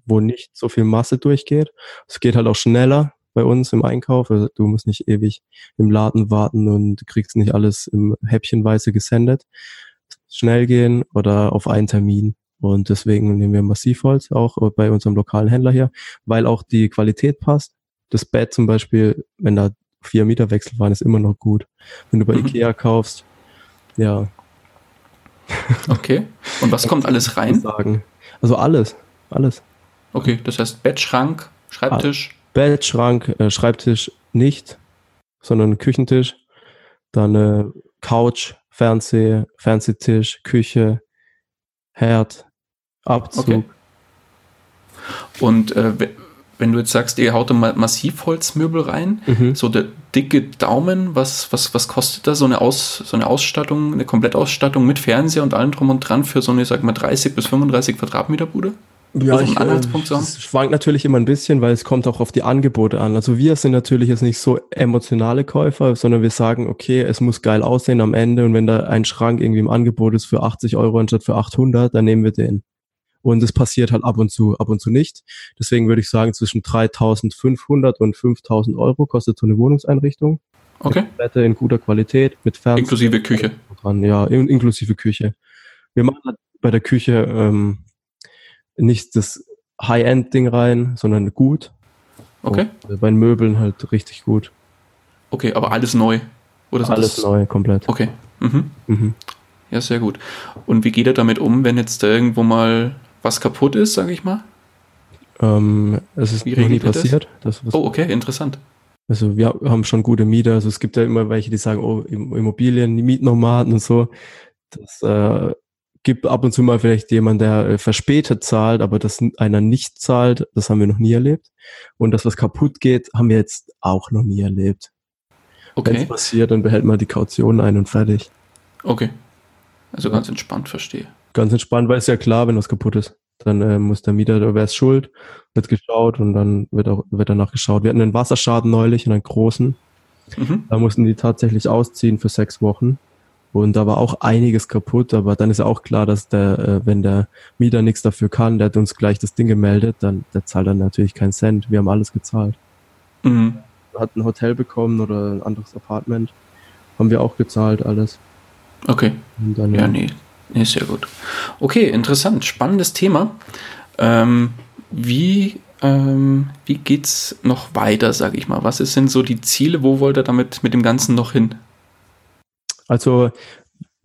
wo nicht so viel Masse durchgeht. Es geht halt auch schneller bei uns im Einkauf. Also du musst nicht ewig im Laden warten und kriegst nicht alles im Häppchenweise gesendet. Schnell gehen oder auf einen Termin. Und deswegen nehmen wir Massivholz auch bei unserem lokalen Händler hier, weil auch die Qualität passt. Das Bett zum Beispiel, wenn da vier Meter Wechsel waren, ist immer noch gut. Wenn du bei Mhm. Ikea kaufst, ja, Okay. Und was kommt alles rein? sagen. Also alles, alles. Okay, das heißt Bett, Schrank, Schreibtisch. Bett, Schrank, äh, Schreibtisch nicht, sondern Küchentisch, dann äh, Couch, Fernseher, Fernsehtisch, Küche, Herd, Abzug. Okay. Und äh, wenn du jetzt sagst, ihr haut da ma Massivholzmöbel rein, Mhm. so der dicke Daumen, was, was, was kostet da so eine, Aus, so eine Ausstattung, eine Komplettausstattung mit Fernseher und allem drum und dran für so eine, sag mal, 30 bis 35 Quadratmeter Bude? Ja, Also ich, einen Anhaltspunkt es schwankt natürlich immer ein bisschen, weil es kommt auch auf die Angebote an. Also wir sind natürlich jetzt nicht so emotionale Käufer, sondern wir sagen, okay, es muss geil aussehen am Ende und wenn da ein Schrank irgendwie im Angebot ist für 80 Euro anstatt für 800, dann nehmen wir den. Und es passiert halt ab und zu, ab und zu nicht. Deswegen würde ich sagen, zwischen 3500 und 5000 Euro kostet so eine Wohnungseinrichtung. Okay. Komplette in guter Qualität mit Fernseher. Inklusive Küche. dran, ja, in, inklusive Küche. Wir machen halt bei der Küche ähm, nicht das High-End-Ding rein, sondern gut. Okay. Und bei den Möbeln halt richtig gut. Okay, aber alles neu. Oder Alles das- neu, komplett. Okay. Mhm. Mhm. Ja, sehr gut. Und wie geht er damit um, wenn jetzt irgendwo mal was kaputt ist, sage ich mal? Ähm, es ist Wie noch nie das? passiert. Das? was, Oh, okay, interessant. Also wir haben schon gute Mieter. Also es gibt ja immer welche, die sagen, oh, Im- Immobilien, die Mietnomaden und so. Das äh, gibt ab und zu mal vielleicht jemand, der äh, verspätet zahlt, aber dass einer nicht zahlt, das haben wir noch nie erlebt. Und das, was kaputt geht, haben wir jetzt auch noch nie erlebt. Wenn es Okay, passiert, dann behält man die Kaution ein und fertig. okay. Also ganz entspannt, verstehe. Ganz entspannt, weil es ja klar, wenn was kaputt ist. Dann äh, muss der Mieter, wer ist schuld, wird geschaut und dann wird auch wird danach geschaut. Wir hatten einen Wasserschaden neulich, einen großen. Mhm. Da mussten die tatsächlich ausziehen für sechs Wochen. Und da war auch einiges kaputt, aber dann ist ja auch klar, dass der, äh, wenn der Mieter nichts dafür kann, der hat uns gleich das Ding gemeldet, dann der zahlt dann natürlich keinen Cent. Wir haben alles gezahlt. Mhm. Hat ein Hotel bekommen oder ein anderes Apartment. Haben wir auch gezahlt, alles. Okay. Dann, Ja, nee. Nee, sehr gut. Okay, interessant. Spannendes Thema. Ähm, wie, ähm, wie geht's noch weiter, sage ich mal? Was sind so die Ziele? Wo wollt ihr damit mit dem Ganzen noch hin? Also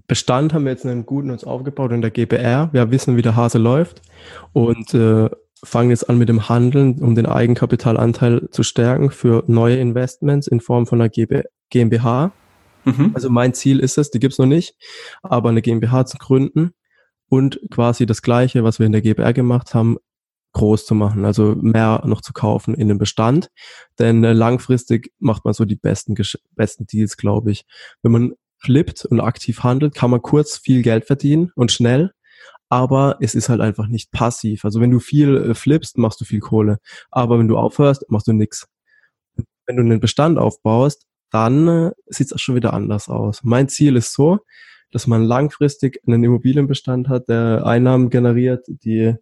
Bestand haben wir jetzt einen guten uns aufgebaut in der GBR. Wir wissen, wie der Hase läuft und äh, fangen jetzt an mit dem Handeln, um den Eigenkapitalanteil zu stärken für neue Investments in Form von einer GmbH. Mhm. Also mein Ziel ist es, die gibt's noch nicht, aber eine GmbH zu gründen und quasi das Gleiche, was wir in der GBR gemacht haben, groß zu machen, also mehr noch zu kaufen in den Bestand. Denn äh, langfristig macht man so die besten, besten Deals, glaube ich. Wenn man flippt und aktiv handelt, kann man kurz viel Geld verdienen und schnell, aber es ist halt einfach nicht passiv. Also wenn du viel äh, flippst, machst du viel Kohle, aber wenn du aufhörst, machst du nix. Wenn du einen Bestand aufbaust, dann äh, sieht es auch schon wieder anders aus. Mein Ziel ist so, dass man langfristig einen Immobilienbestand hat, der Einnahmen generiert, die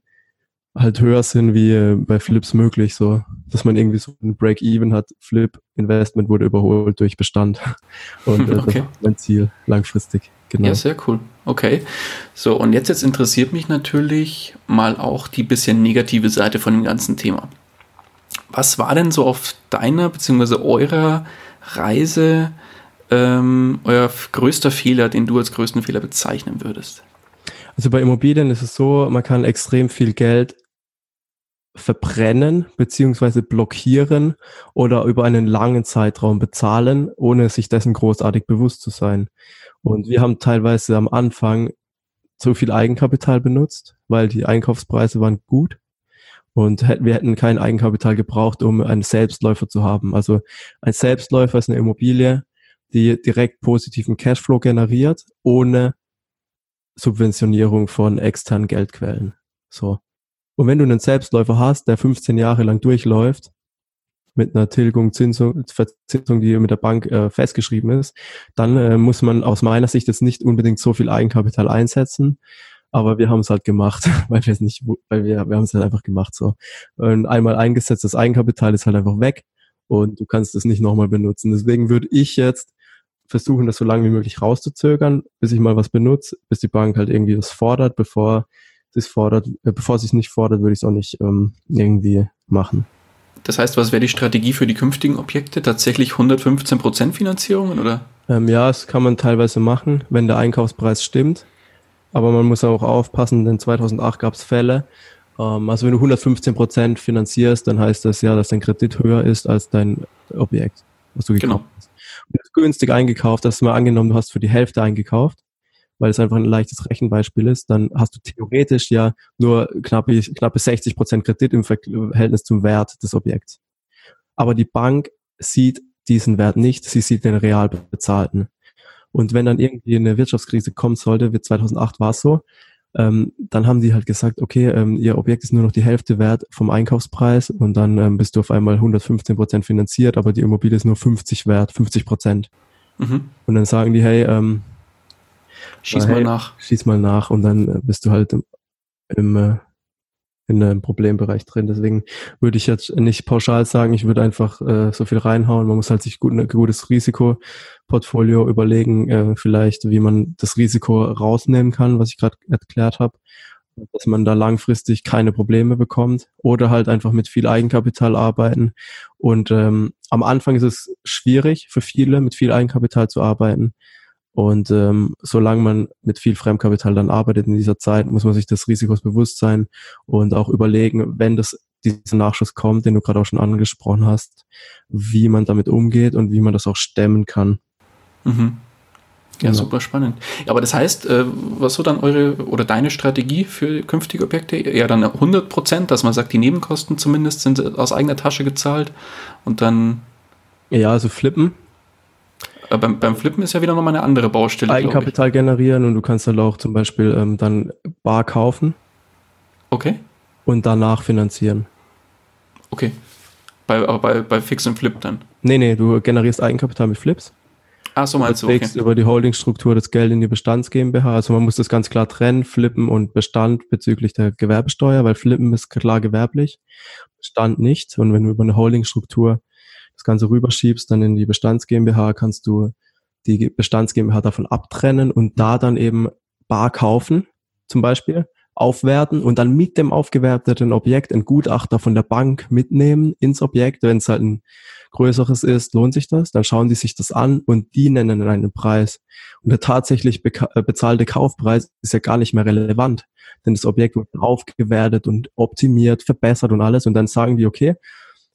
halt höher sind wie bei Flips möglich, so dass man irgendwie so ein Break-Even hat. Flip Investment wurde überholt durch Bestand und äh, Okay. das ist mein Ziel langfristig. Genau. Ja, sehr cool. Okay. So, und jetzt, jetzt interessiert mich natürlich mal auch die bisschen negative Seite von dem ganzen Thema. Was war denn so auf deiner bzw. eurer Reise ähm, euer größter Fehler, den du als größten Fehler bezeichnen würdest? Also bei Immobilien ist es so, man kann extrem viel Geld verbrennen beziehungsweise blockieren oder über einen langen Zeitraum bezahlen, ohne sich dessen großartig bewusst zu sein. Und wir haben teilweise am Anfang so viel Eigenkapital benutzt, weil die Einkaufspreise waren gut und hätten, wir hätten kein Eigenkapital gebraucht, um einen Selbstläufer zu haben. Also ein Selbstläufer ist eine Immobilie, die direkt positiven Cashflow generiert, ohne Subventionierung von externen Geldquellen. So. Und wenn du einen Selbstläufer hast, der 15 Jahre lang durchläuft, mit einer Tilgung, Zinsung, Verzinsung, die mit der Bank äh, festgeschrieben ist, dann äh, muss man aus meiner Sicht jetzt nicht unbedingt so viel Eigenkapital einsetzen. Aber wir haben es halt gemacht, weil wir es nicht, weil wir, wir haben es halt einfach gemacht so. Und einmal eingesetztes Eigenkapital ist halt einfach weg und du kannst es nicht nochmal benutzen. Deswegen würde ich jetzt versuchen, das so lange wie möglich rauszuzögern, bis ich mal was benutze, bis die Bank halt irgendwie was fordert, bevor sie es fordert, äh, bevor sie es nicht fordert, würde ich es auch nicht ähm, irgendwie machen. Das heißt, was wäre die Strategie für die künftigen Objekte? Tatsächlich 115% Finanzierungen oder? Ähm, ja, das kann man teilweise machen, wenn der Einkaufspreis stimmt. Aber man muss auch aufpassen, denn 2008 gab es Fälle. Ähm, also wenn du 115 Prozent finanzierst, dann heißt das ja, dass dein Kredit höher ist als dein Objekt, was du gekauft Genau. hast. Und du hast günstig eingekauft, hast du mal angenommen, du hast für die Hälfte eingekauft, weil es einfach ein leichtes Rechenbeispiel ist, dann hast du theoretisch ja nur knappe, knappe 60 Prozent Kredit im Verhältnis zum Wert des Objekts. Aber die Bank sieht diesen Wert nicht, sie sieht den real bezahlten. Und wenn dann irgendwie eine Wirtschaftskrise kommen sollte, wie 2008 war es so, ähm, dann haben die halt gesagt, okay, ähm, ihr Objekt ist nur noch die Hälfte wert vom Einkaufspreis und dann ähm, bist du auf einmal 115 Prozent finanziert, aber die Immobilie ist nur 50 wert, 50 Prozent. Mhm. Und dann sagen die, hey, ähm, Schieß mal hey. nach. schieß mal nach und dann äh, bist du halt im, im äh, in einem Problembereich drin. Deswegen würde ich jetzt nicht pauschal sagen, ich würde einfach äh, so viel reinhauen. Man muss halt sich gut, ein gutes Risikoportfolio überlegen, äh, vielleicht wie man das Risiko rausnehmen kann, was ich gerade erklärt habe. dass man da langfristig keine Probleme bekommt oder halt einfach mit viel Eigenkapital arbeiten. Und ähm, am Anfang ist es schwierig für viele, mit viel Eigenkapital zu arbeiten. Und ähm, solange man mit viel Fremdkapital dann arbeitet in dieser Zeit, muss man sich des Risikos bewusst sein und auch überlegen, wenn das dieser Nachschuss kommt, den du gerade auch schon angesprochen hast, wie man damit umgeht und wie man das auch stemmen kann. Mhm. Ja, genau. super spannend. Aber das heißt, äh, was so dann eure oder deine Strategie für künftige Objekte? Eher dann 100 Prozent, dass man sagt, die Nebenkosten zumindest sind aus eigener Tasche gezahlt und dann. Ja, also flippen. Aber beim, beim Flippen ist ja wieder nochmal eine andere Baustelle. Eigenkapital generieren und du kannst dann auch zum Beispiel ähm, dann Bar kaufen. Okay. Und danach finanzieren. Okay. Bei, aber bei, bei Fix und Flip dann? Nee, nee, du generierst Eigenkapital mit Flips. Ach so, meinst du, okay. über die Holdingstruktur das Geld in die Bestands GmbH. Also man muss das ganz klar trennen, Flippen und Bestand bezüglich der Gewerbesteuer, weil Flippen ist klar gewerblich, Bestand nicht. Und wenn du über eine Holdingstruktur das Ganze rüberschiebst, dann in die Bestands GmbH, kannst du die Bestands GmbH davon abtrennen und da dann eben bar kaufen, zum Beispiel aufwerten und dann mit dem aufgewerteten Objekt ein Gutachter von der Bank mitnehmen ins Objekt. Wenn es halt ein größeres ist, lohnt sich das. Dann schauen die sich das an und die nennen einen Preis. Und der tatsächlich äh, bezahlte Kaufpreis ist ja gar nicht mehr relevant. Denn das Objekt wird aufgewertet und optimiert, verbessert und alles. Und dann sagen die, okay,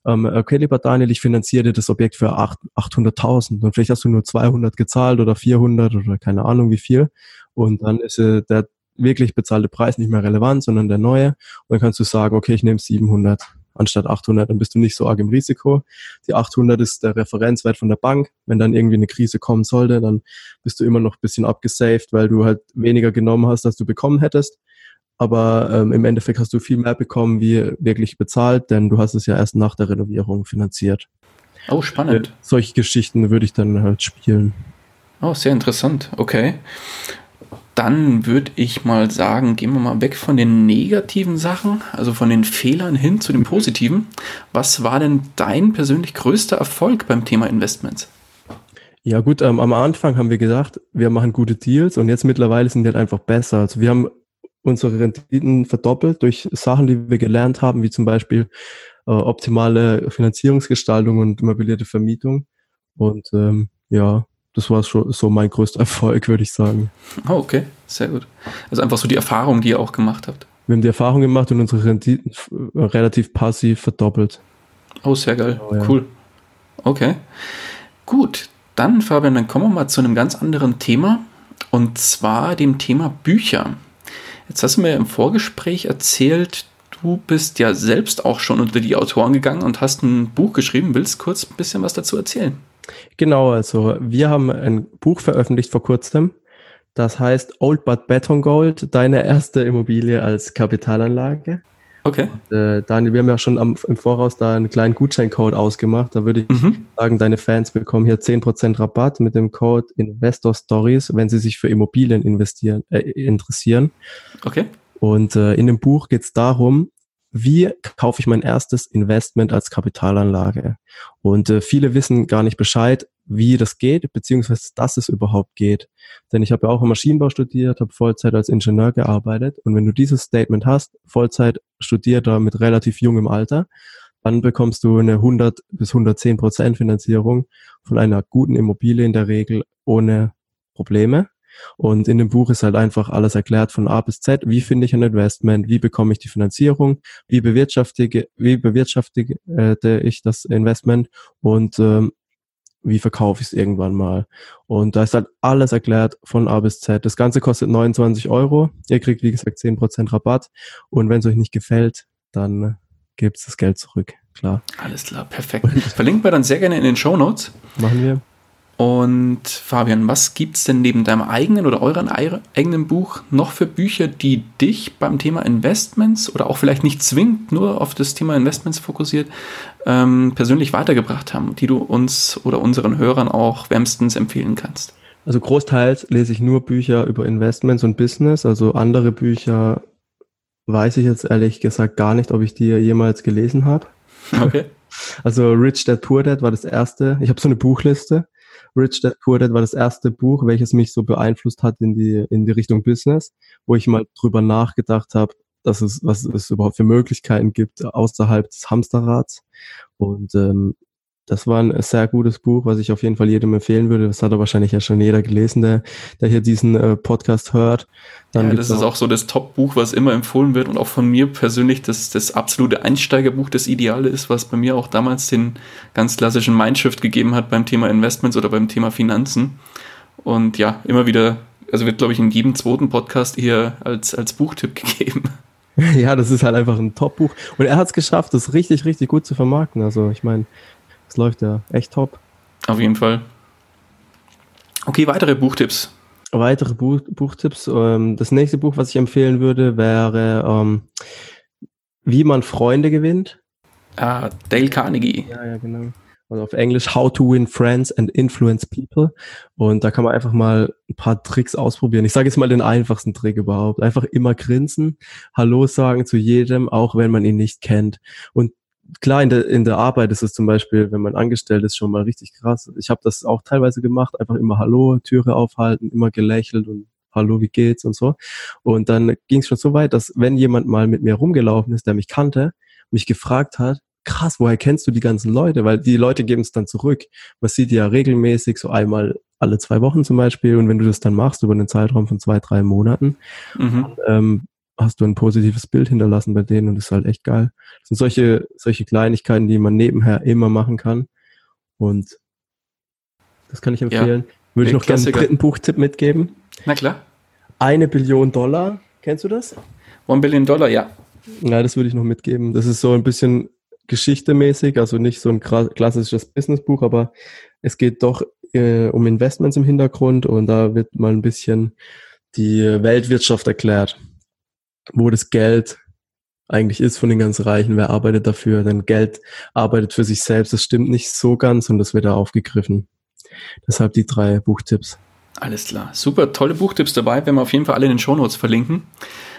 ähm, okay, lieber Daniel, ich finanziere dir das Objekt für 800.000 und vielleicht hast du nur 200 gezahlt oder 400 oder keine Ahnung wie viel. Und dann ist äh, der wirklich bezahlte Preis nicht mehr relevant, sondern der neue. Und dann kannst du sagen, okay, ich nehme 700 anstatt 800, dann bist du nicht so arg im Risiko. Die 800 ist der Referenzwert von der Bank. Wenn dann irgendwie eine Krise kommen sollte, dann bist du immer noch ein bisschen abgesaved, weil du halt weniger genommen hast, als du bekommen hättest. Aber ähm, im Endeffekt hast du viel mehr bekommen, wie wirklich bezahlt, denn du hast es ja erst nach der Renovierung finanziert. Oh, spannend. Äh, solche Geschichten würde ich dann halt spielen. Oh, sehr interessant. Okay dann würde ich mal sagen, gehen wir mal weg von den negativen Sachen, also von den Fehlern hin zu den positiven. Was war denn dein persönlich größter Erfolg beim Thema Investments? Ja gut, ähm, am Anfang haben wir gesagt, wir machen gute Deals und jetzt mittlerweile sind die halt einfach besser. Also wir haben unsere Renditen verdoppelt durch Sachen, die wir gelernt haben, wie zum Beispiel äh, optimale Finanzierungsgestaltung und mobilierte Vermietung. Und ähm, ja, das war schon so mein größter Erfolg, würde ich sagen. Oh, okay, sehr gut. Also einfach so die Erfahrung, die ihr auch gemacht habt. Wir haben die Erfahrung gemacht und unsere Renditen relativ passiv verdoppelt. Oh, sehr geil. Oh, ja. Cool. Okay. Gut, dann Fabian, dann kommen wir mal zu einem ganz anderen Thema und zwar dem Thema Bücher. Jetzt hast du mir im Vorgespräch erzählt, du bist ja selbst auch schon unter die Autoren gegangen und hast ein Buch geschrieben. Willst du kurz ein bisschen was dazu erzählen? Genau, also wir haben ein Buch veröffentlicht vor kurzem. Das heißt Old But Beton Gold, deine erste Immobilie als Kapitalanlage. Okay. Und, äh, Daniel, wir haben ja schon am, im Voraus da einen kleinen Gutscheincode ausgemacht. Da würde ich mhm. sagen, deine Fans bekommen hier 10% Rabatt mit dem Code Investor Stories, wenn sie sich für Immobilien investieren, äh, interessieren. Okay. Und äh, in dem Buch geht es darum, wie kaufe ich mein erstes Investment als Kapitalanlage? Und äh, viele wissen gar nicht Bescheid, wie das geht, beziehungsweise dass es überhaupt geht. Denn ich habe ja auch im Maschinenbau studiert, habe Vollzeit als Ingenieur gearbeitet. Und wenn du dieses Statement hast, Vollzeit studierter mit relativ jungem Alter, dann bekommst du eine 100 bis 110 Prozent Finanzierung von einer guten Immobilie in der Regel ohne Probleme. Und in dem Buch ist halt einfach alles erklärt von A bis Z. Wie finde ich ein Investment? Wie bekomme ich die Finanzierung? Wie bewirtschaftige, wie bewirtschaftige ich das Investment? Und ähm, wie verkaufe ich es irgendwann mal? Und da ist halt alles erklärt von A bis Z. Das Ganze kostet 29 Euro. Ihr kriegt, wie gesagt, 10% Rabatt. Und wenn es euch nicht gefällt, dann gibt es das Geld zurück. Klar. Alles klar, perfekt. Verlinken wir dann sehr gerne in den Show Notes. Machen wir. Und Fabian, was gibt es denn neben deinem eigenen oder euren eigenen Buch noch für Bücher, die dich beim Thema Investments oder auch vielleicht nicht zwingend nur auf das Thema Investments fokussiert, ähm, persönlich weitergebracht haben, die du uns oder unseren Hörern auch wärmstens empfehlen kannst? Also großteils lese ich nur Bücher über Investments und Business, also andere Bücher weiß ich jetzt ehrlich gesagt gar nicht, ob ich die jemals gelesen habe. Okay. Also Rich Dad Poor Dad war das erste. Ich habe so eine Buchliste Rich Dad Poor Dad war das erste Buch, welches mich so beeinflusst hat in die, in die Richtung Business, wo ich mal drüber nachgedacht habe, dass es, was es überhaupt für Möglichkeiten gibt außerhalb des Hamsterrads. Und ähm, das war ein sehr gutes Buch, was ich auf jeden Fall jedem empfehlen würde. Das hat er wahrscheinlich ja schon jeder gelesen, der, der hier diesen äh, Podcast hört. Dann ja, das ist auch so das Top-Buch, was immer empfohlen wird und auch von mir persönlich das, das absolute Einsteigerbuch, das Ideale ist, was bei mir auch damals den ganz klassischen Mindshift gegeben hat beim Thema Investments oder beim Thema Finanzen. Und ja, immer wieder, also wird glaube ich in jedem zweiten Podcast hier als, als Buchtipp gegeben. Ja, das ist halt einfach ein Top-Buch. Und er hat es geschafft, das richtig, richtig gut zu vermarkten. Also ich meine, es läuft ja echt top. Auf jeden Fall. Okay, weitere Buchtipps. Weitere Buch, Buchtipps. Ähm, das nächste Buch, was ich empfehlen würde, wäre ähm, Wie man Freunde gewinnt. Ah, Dale Carnegie. Ja, ja, genau. Also auf Englisch How to Win Friends and Influence People. Und da kann man einfach mal ein paar Tricks ausprobieren. Ich sage jetzt mal den einfachsten Trick überhaupt. Einfach immer grinsen, Hallo sagen zu jedem, auch wenn man ihn nicht kennt. Und klar, in der, in der Arbeit ist es zum Beispiel, wenn man angestellt ist, schon mal richtig krass. Ich habe das auch teilweise gemacht, einfach immer Hallo, Türe aufhalten, immer gelächelt und Hallo, wie geht's und so. Und dann ging es schon so weit, dass wenn jemand mal mit mir rumgelaufen ist, der mich kannte, mich gefragt hat, krass, woher kennst du die ganzen Leute? Weil die Leute geben es dann zurück. Man sieht ja regelmäßig, so einmal alle zwei Wochen zum Beispiel. Und wenn du das dann machst über einen Zeitraum von zwei, drei Monaten, mhm. dann, ähm, hast du ein positives Bild hinterlassen bei denen und das ist halt echt geil. Das sind solche, solche Kleinigkeiten, die man nebenher immer machen kann. Und das kann ich empfehlen. Ja, Würde ich noch gerne einen dritten Buchtipp mitgeben. Na klar. Eine Billion Dollar. Kennst du das? One Billion Dollar, ja. Ja, das würde ich noch mitgeben. Das ist so ein bisschen geschichtemäßig, also nicht so ein klassisches Businessbuch, aber es geht doch äh, um Investments im Hintergrund und da wird mal ein bisschen die Weltwirtschaft erklärt wo das Geld eigentlich ist von den ganz Reichen, wer arbeitet dafür, denn Geld arbeitet für sich selbst, das stimmt nicht so ganz und das wird da aufgegriffen. Deshalb die drei Buchtipps. Alles klar, super, tolle Buchtipps dabei, werden wir auf jeden Fall alle in den Shownotes verlinken.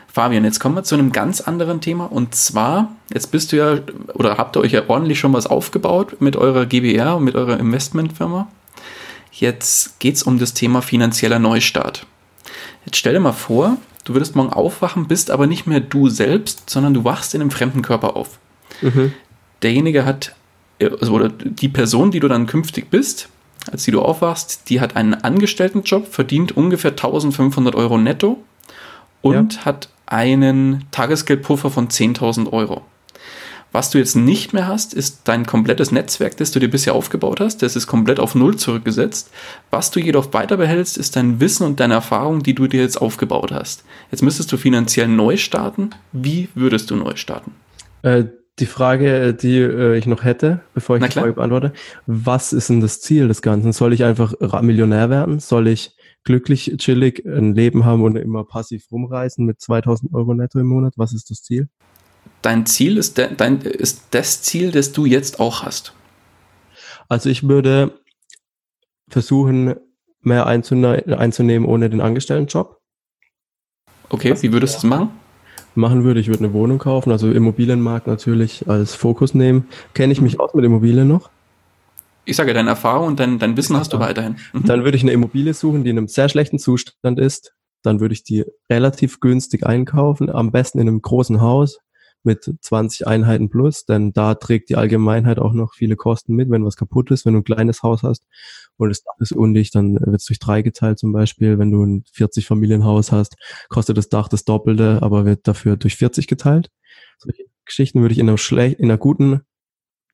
Fabian, jetzt kommen wir zu einem ganz anderen Thema und zwar, jetzt bist du ja, oder habt ihr euch ja ordentlich schon was aufgebaut mit eurer GBR und mit eurer Investmentfirma. Jetzt geht es um das Thema finanzieller Neustart. Jetzt stell dir mal vor, Du würdest morgen aufwachen, bist aber nicht mehr du selbst, sondern du wachst in einem fremden Körper auf. Mhm. Derjenige hat, also, oder die Person, die du dann künftig bist, als die du aufwachst, die hat einen Angestelltenjob, verdient ungefähr 1500 Euro netto und ja. hat einen Tagesgeldpuffer von 10.000 Euro. Was du jetzt nicht mehr hast, ist dein komplettes Netzwerk, das du dir bisher aufgebaut hast. Das ist komplett auf Null zurückgesetzt. Was du jedoch weiter behältst, ist dein Wissen und deine Erfahrung, die du dir jetzt aufgebaut hast. Jetzt müsstest du finanziell neu starten. Wie würdest du neu starten? Äh, die Frage, die äh, ich noch hätte, bevor ich Na die Frage beantworte, was ist denn das Ziel des Ganzen? Soll ich einfach Millionär werden? Soll ich glücklich, chillig ein Leben haben und immer passiv rumreisen mit 2000 Euro netto im Monat? Was ist das Ziel? Dein Ziel ist, de, dein, ist das Ziel, das du jetzt auch hast? Also ich würde versuchen, mehr einzune einzunehmen ohne den Angestelltenjob. Okay, Was wie würdest du das machen? Machen würde, ich würde eine Wohnung kaufen, also Immobilienmarkt natürlich als Fokus nehmen. Kenne ich mich aus mit Immobilien noch? Ich sage, deine Erfahrung und dein, dein Wissen hast du weiterhin. Mhm. Dann würde ich eine Immobilie suchen, die in einem sehr schlechten Zustand ist. Dann würde ich die relativ günstig einkaufen, am besten in einem großen Haus, mit 20 Einheiten plus, denn da trägt die Allgemeinheit auch noch viele Kosten mit, wenn was kaputt ist, wenn du ein kleines Haus hast und das Dach ist undicht, dann wird es durch drei geteilt zum Beispiel. Wenn du ein 40 Familienhaus hast, kostet das Dach das Doppelte, aber wird dafür durch 40 geteilt. Solche Geschichten würde ich in einer schlecht, in einer guten,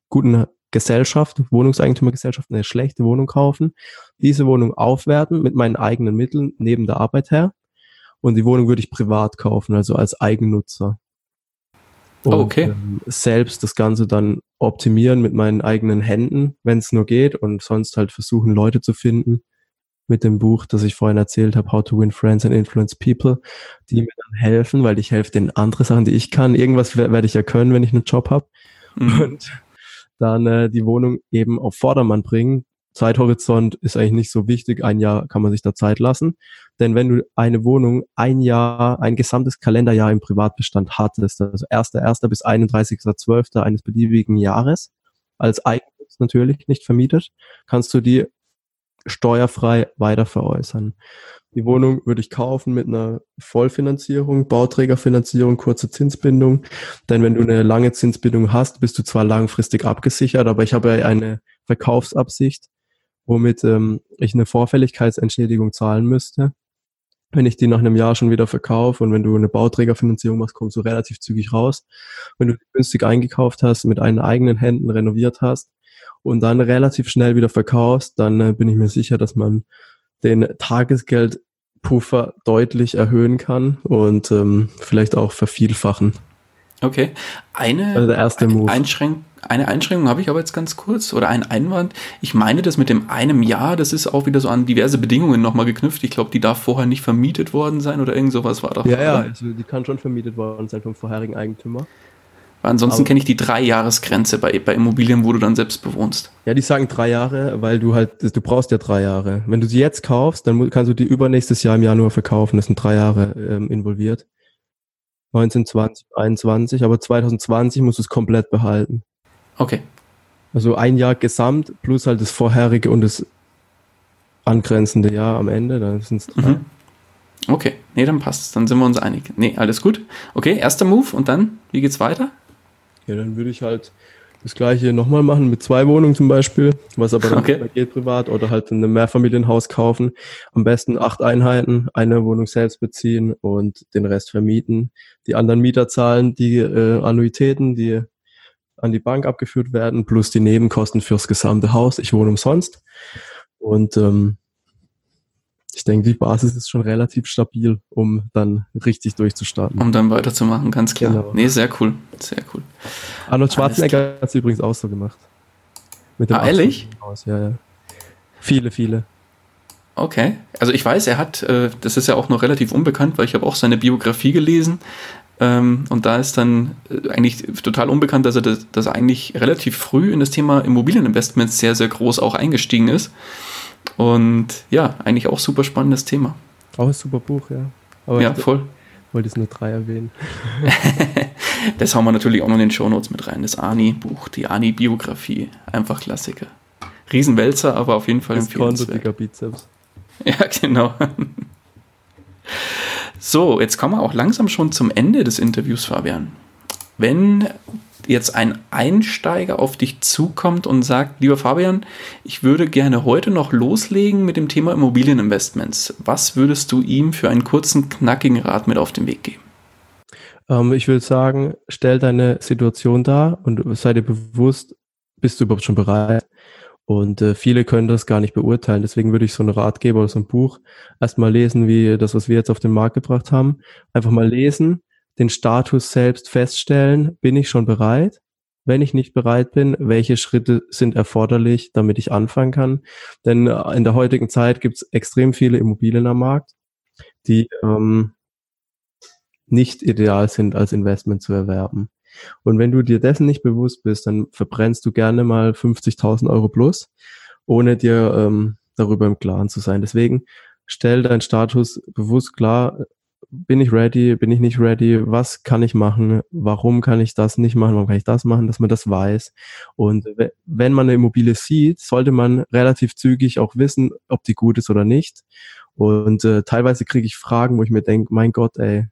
guten Gesellschaft, Wohnungseigentümergesellschaft, eine schlechte Wohnung kaufen, diese Wohnung aufwerten mit meinen eigenen Mitteln neben der Arbeit her und die Wohnung würde ich privat kaufen, also als Eigennutzer. Oh, und, okay. Ähm, selbst das Ganze dann optimieren mit meinen eigenen Händen, wenn es nur geht und sonst halt versuchen, Leute zu finden mit dem Buch, das ich vorhin erzählt habe, How to Win Friends and Influence People, die mir dann helfen, weil ich helfe den andere Sachen, die ich kann. Irgendwas werde ich ja können, wenn ich einen Job habe. Mhm. Und dann äh, die Wohnung eben auf Vordermann bringen, Zeithorizont ist eigentlich nicht so wichtig. Ein Jahr kann man sich da Zeit lassen. Denn wenn du eine Wohnung ein Jahr, ein gesamtes Kalenderjahr im Privatbestand hattest, also 1.1. bis 31.12. eines beliebigen Jahres, als Eigennutz natürlich nicht vermietet, kannst du die steuerfrei weiter veräußern. Die Wohnung würde ich kaufen mit einer Vollfinanzierung, Bauträgerfinanzierung, kurze Zinsbindung. Denn wenn du eine lange Zinsbindung hast, bist du zwar langfristig abgesichert, aber ich habe eine Verkaufsabsicht, womit ähm, ich eine Vorfälligkeitsentschädigung zahlen müsste. Wenn ich die nach einem Jahr schon wieder verkaufe und wenn du eine Bauträgerfinanzierung machst, kommst du relativ zügig raus. Wenn du günstig eingekauft hast, mit deinen eigenen Händen renoviert hast und dann relativ schnell wieder verkaufst, dann äh, bin ich mir sicher, dass man den Tagesgeld Puffer deutlich erhöhen kann und ähm, vielleicht auch vervielfachen. Okay. Eine, also der erste Move. Einschränk eine Einschränkung habe ich aber jetzt ganz kurz oder ein Einwand. Ich meine, das mit dem einem Jahr, das ist auch wieder so an diverse Bedingungen nochmal geknüpft. Ich glaube, die darf vorher nicht vermietet worden sein oder irgend sowas war da. Ja, ja, also die kann schon vermietet worden sein vom vorherigen Eigentümer. Weil ansonsten kenne ich die Drei-Jahres-Grenze bei, bei Immobilien, wo du dann selbst bewohnst. Ja, die sagen drei Jahre, weil du halt, du brauchst ja drei Jahre. Wenn du sie jetzt kaufst, dann kannst du die übernächstes Jahr im Januar verkaufen. Das sind drei Jahre ähm, involviert. 19, 20, 21, aber 2020 musst du es komplett behalten. Okay. Also ein Jahr gesamt plus halt das vorherige und das angrenzende Jahr am Ende, dann sind es drei. Mhm. Okay, nee, dann passt Dann sind wir uns einig. Nee, alles gut. Okay, erster Move und dann, wie geht's weiter? Ja, dann würde ich halt das gleiche nochmal machen mit zwei Wohnungen zum Beispiel, was aber dann okay. geht privat oder halt in einem Mehrfamilienhaus kaufen. Am besten acht Einheiten, eine Wohnung selbst beziehen und den Rest vermieten. Die anderen Mieter zahlen die äh, Annuitäten, die an die Bank abgeführt werden, plus die Nebenkosten fürs gesamte Haus. Ich wohne umsonst. Und ähm, ich denke, die Basis ist schon relativ stabil, um dann richtig durchzustarten. Um dann weiterzumachen, ganz klar. Genau. Nee, sehr cool. Sehr cool. Arnold Schwarzenegger hat es übrigens auch so gemacht. Mit dem ah, ehrlich? Haus. Ja, ja. Viele, viele. Okay. Also ich weiß, er hat, äh, das ist ja auch noch relativ unbekannt, weil ich habe auch seine Biografie gelesen. Ähm, und da ist dann äh, eigentlich total unbekannt, dass er das, dass er eigentlich relativ früh in das Thema Immobilieninvestments sehr, sehr groß auch eingestiegen ist. Und ja, eigentlich auch super spannendes Thema. Auch ein super Buch, ja. Aber ja, voll. Wollte es nur drei erwähnen. das hauen wir natürlich auch noch in den Shownotes mit rein. Das Ani-Buch, die Ani-Biografie. Einfach Klassiker. Riesenwälzer, aber auf jeden Fall das empfehlenswert. Bizeps. Ja, genau. So, jetzt kommen wir auch langsam schon zum Ende des Interviews, Fabian. Wenn jetzt ein Einsteiger auf dich zukommt und sagt, lieber Fabian, ich würde gerne heute noch loslegen mit dem Thema Immobilieninvestments, was würdest du ihm für einen kurzen, knackigen Rat mit auf den Weg geben? Ähm, ich würde sagen, stell deine Situation dar und sei dir bewusst, bist du überhaupt schon bereit? Und äh, viele können das gar nicht beurteilen. Deswegen würde ich so einen Ratgeber oder so ein Buch erstmal lesen, wie das, was wir jetzt auf den Markt gebracht haben. Einfach mal lesen, den Status selbst feststellen, bin ich schon bereit? Wenn ich nicht bereit bin, welche Schritte sind erforderlich, damit ich anfangen kann? Denn äh, in der heutigen Zeit gibt es extrem viele Immobilien am Markt, die ähm, nicht ideal sind als Investment zu erwerben. Und wenn du dir dessen nicht bewusst bist, dann verbrennst du gerne mal 50.000 Euro plus, ohne dir ähm, darüber im Klaren zu sein. Deswegen stell deinen Status bewusst klar, bin ich ready, bin ich nicht ready, was kann ich machen, warum kann ich das nicht machen, warum kann ich das machen, dass man das weiß. Und wenn man eine Immobilie sieht, sollte man relativ zügig auch wissen, ob die gut ist oder nicht. Und äh, teilweise kriege ich Fragen, wo ich mir denke, mein Gott, ey,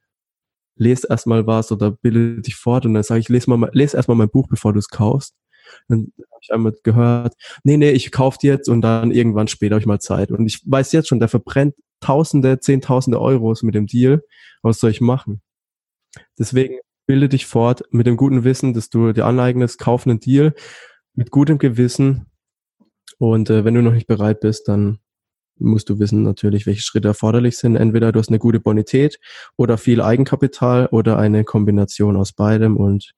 lese erstmal was oder bilde dich fort und dann sage ich, lese mal, lese erstmal mein Buch, bevor du es kaufst. Dann habe ich einmal gehört, nee, nee, ich kaufe jetzt und dann irgendwann später habe ich mal Zeit. Und ich weiß jetzt schon, der verbrennt Tausende, Zehntausende Euros mit dem Deal. Was soll ich machen? Deswegen bilde dich fort mit dem guten Wissen, dass du dir aneignest, kauf einen Deal mit gutem Gewissen. Und äh, wenn du noch nicht bereit bist, dann musst du wissen natürlich, welche Schritte erforderlich sind. Entweder du hast eine gute Bonität oder viel Eigenkapital oder eine Kombination aus beidem und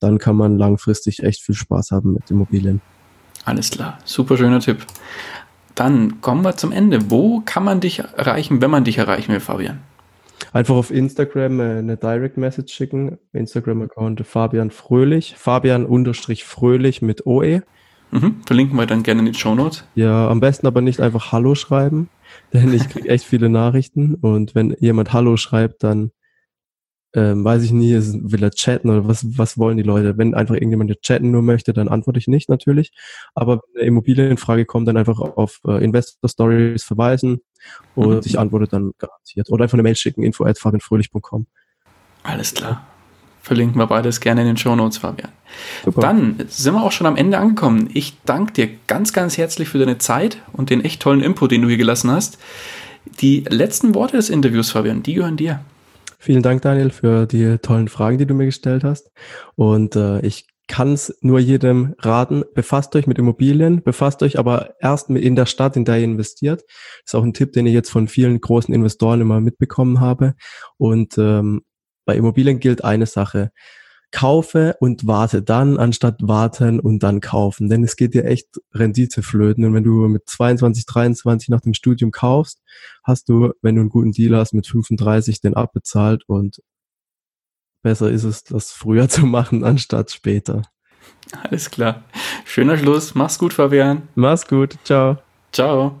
dann kann man langfristig echt viel Spaß haben mit Immobilien. Alles klar, super schöner Tipp. Dann kommen wir zum Ende. Wo kann man dich erreichen, wenn man dich erreichen will, Fabian? Einfach auf Instagram äh, eine Direct Message schicken. Instagram-Account Fabian Fröhlich. Fabian unterstrich Fröhlich mit OE. Mhm, verlinken wir dann gerne in den Show Notes. Ja, am besten aber nicht einfach Hallo schreiben, denn ich kriege echt viele Nachrichten und wenn jemand Hallo schreibt, dann ähm, weiß ich nie, will er chatten oder was, was wollen die Leute? Wenn einfach irgendjemand chatten nur möchte, dann antworte ich nicht natürlich. Aber wenn eine Immobilienfrage kommt, dann einfach auf äh, Investor Stories verweisen und mhm. ich antworte dann garantiert. Oder einfach eine Mail schicken, info at. Alles klar. Verlinken wir beides gerne in den Show Notes, Fabian. Super. Dann sind wir auch schon am Ende angekommen. Ich danke dir ganz, ganz herzlich für deine Zeit und den echt tollen Input, den du hier gelassen hast. Die letzten Worte des Interviews, Fabian, die gehören dir. Vielen Dank, Daniel, für die tollen Fragen, die du mir gestellt hast. Und äh, ich kann es nur jedem raten, befasst euch mit Immobilien, befasst euch aber erst mit in der Stadt, in der ihr investiert. Das ist auch ein Tipp, den ich jetzt von vielen großen Investoren immer mitbekommen habe. Und ähm, bei Immobilien gilt eine Sache kaufe und warte dann, anstatt warten und dann kaufen. Denn es geht dir echt Rendite flöten. Und wenn du mit 22, 23 nach dem Studium kaufst, hast du, wenn du einen guten Deal hast, mit 35 den abbezahlt und besser ist es, das früher zu machen, anstatt später. Alles klar. Schöner Schluss. Mach's gut, Fabian. Mach's gut. Ciao. Ciao.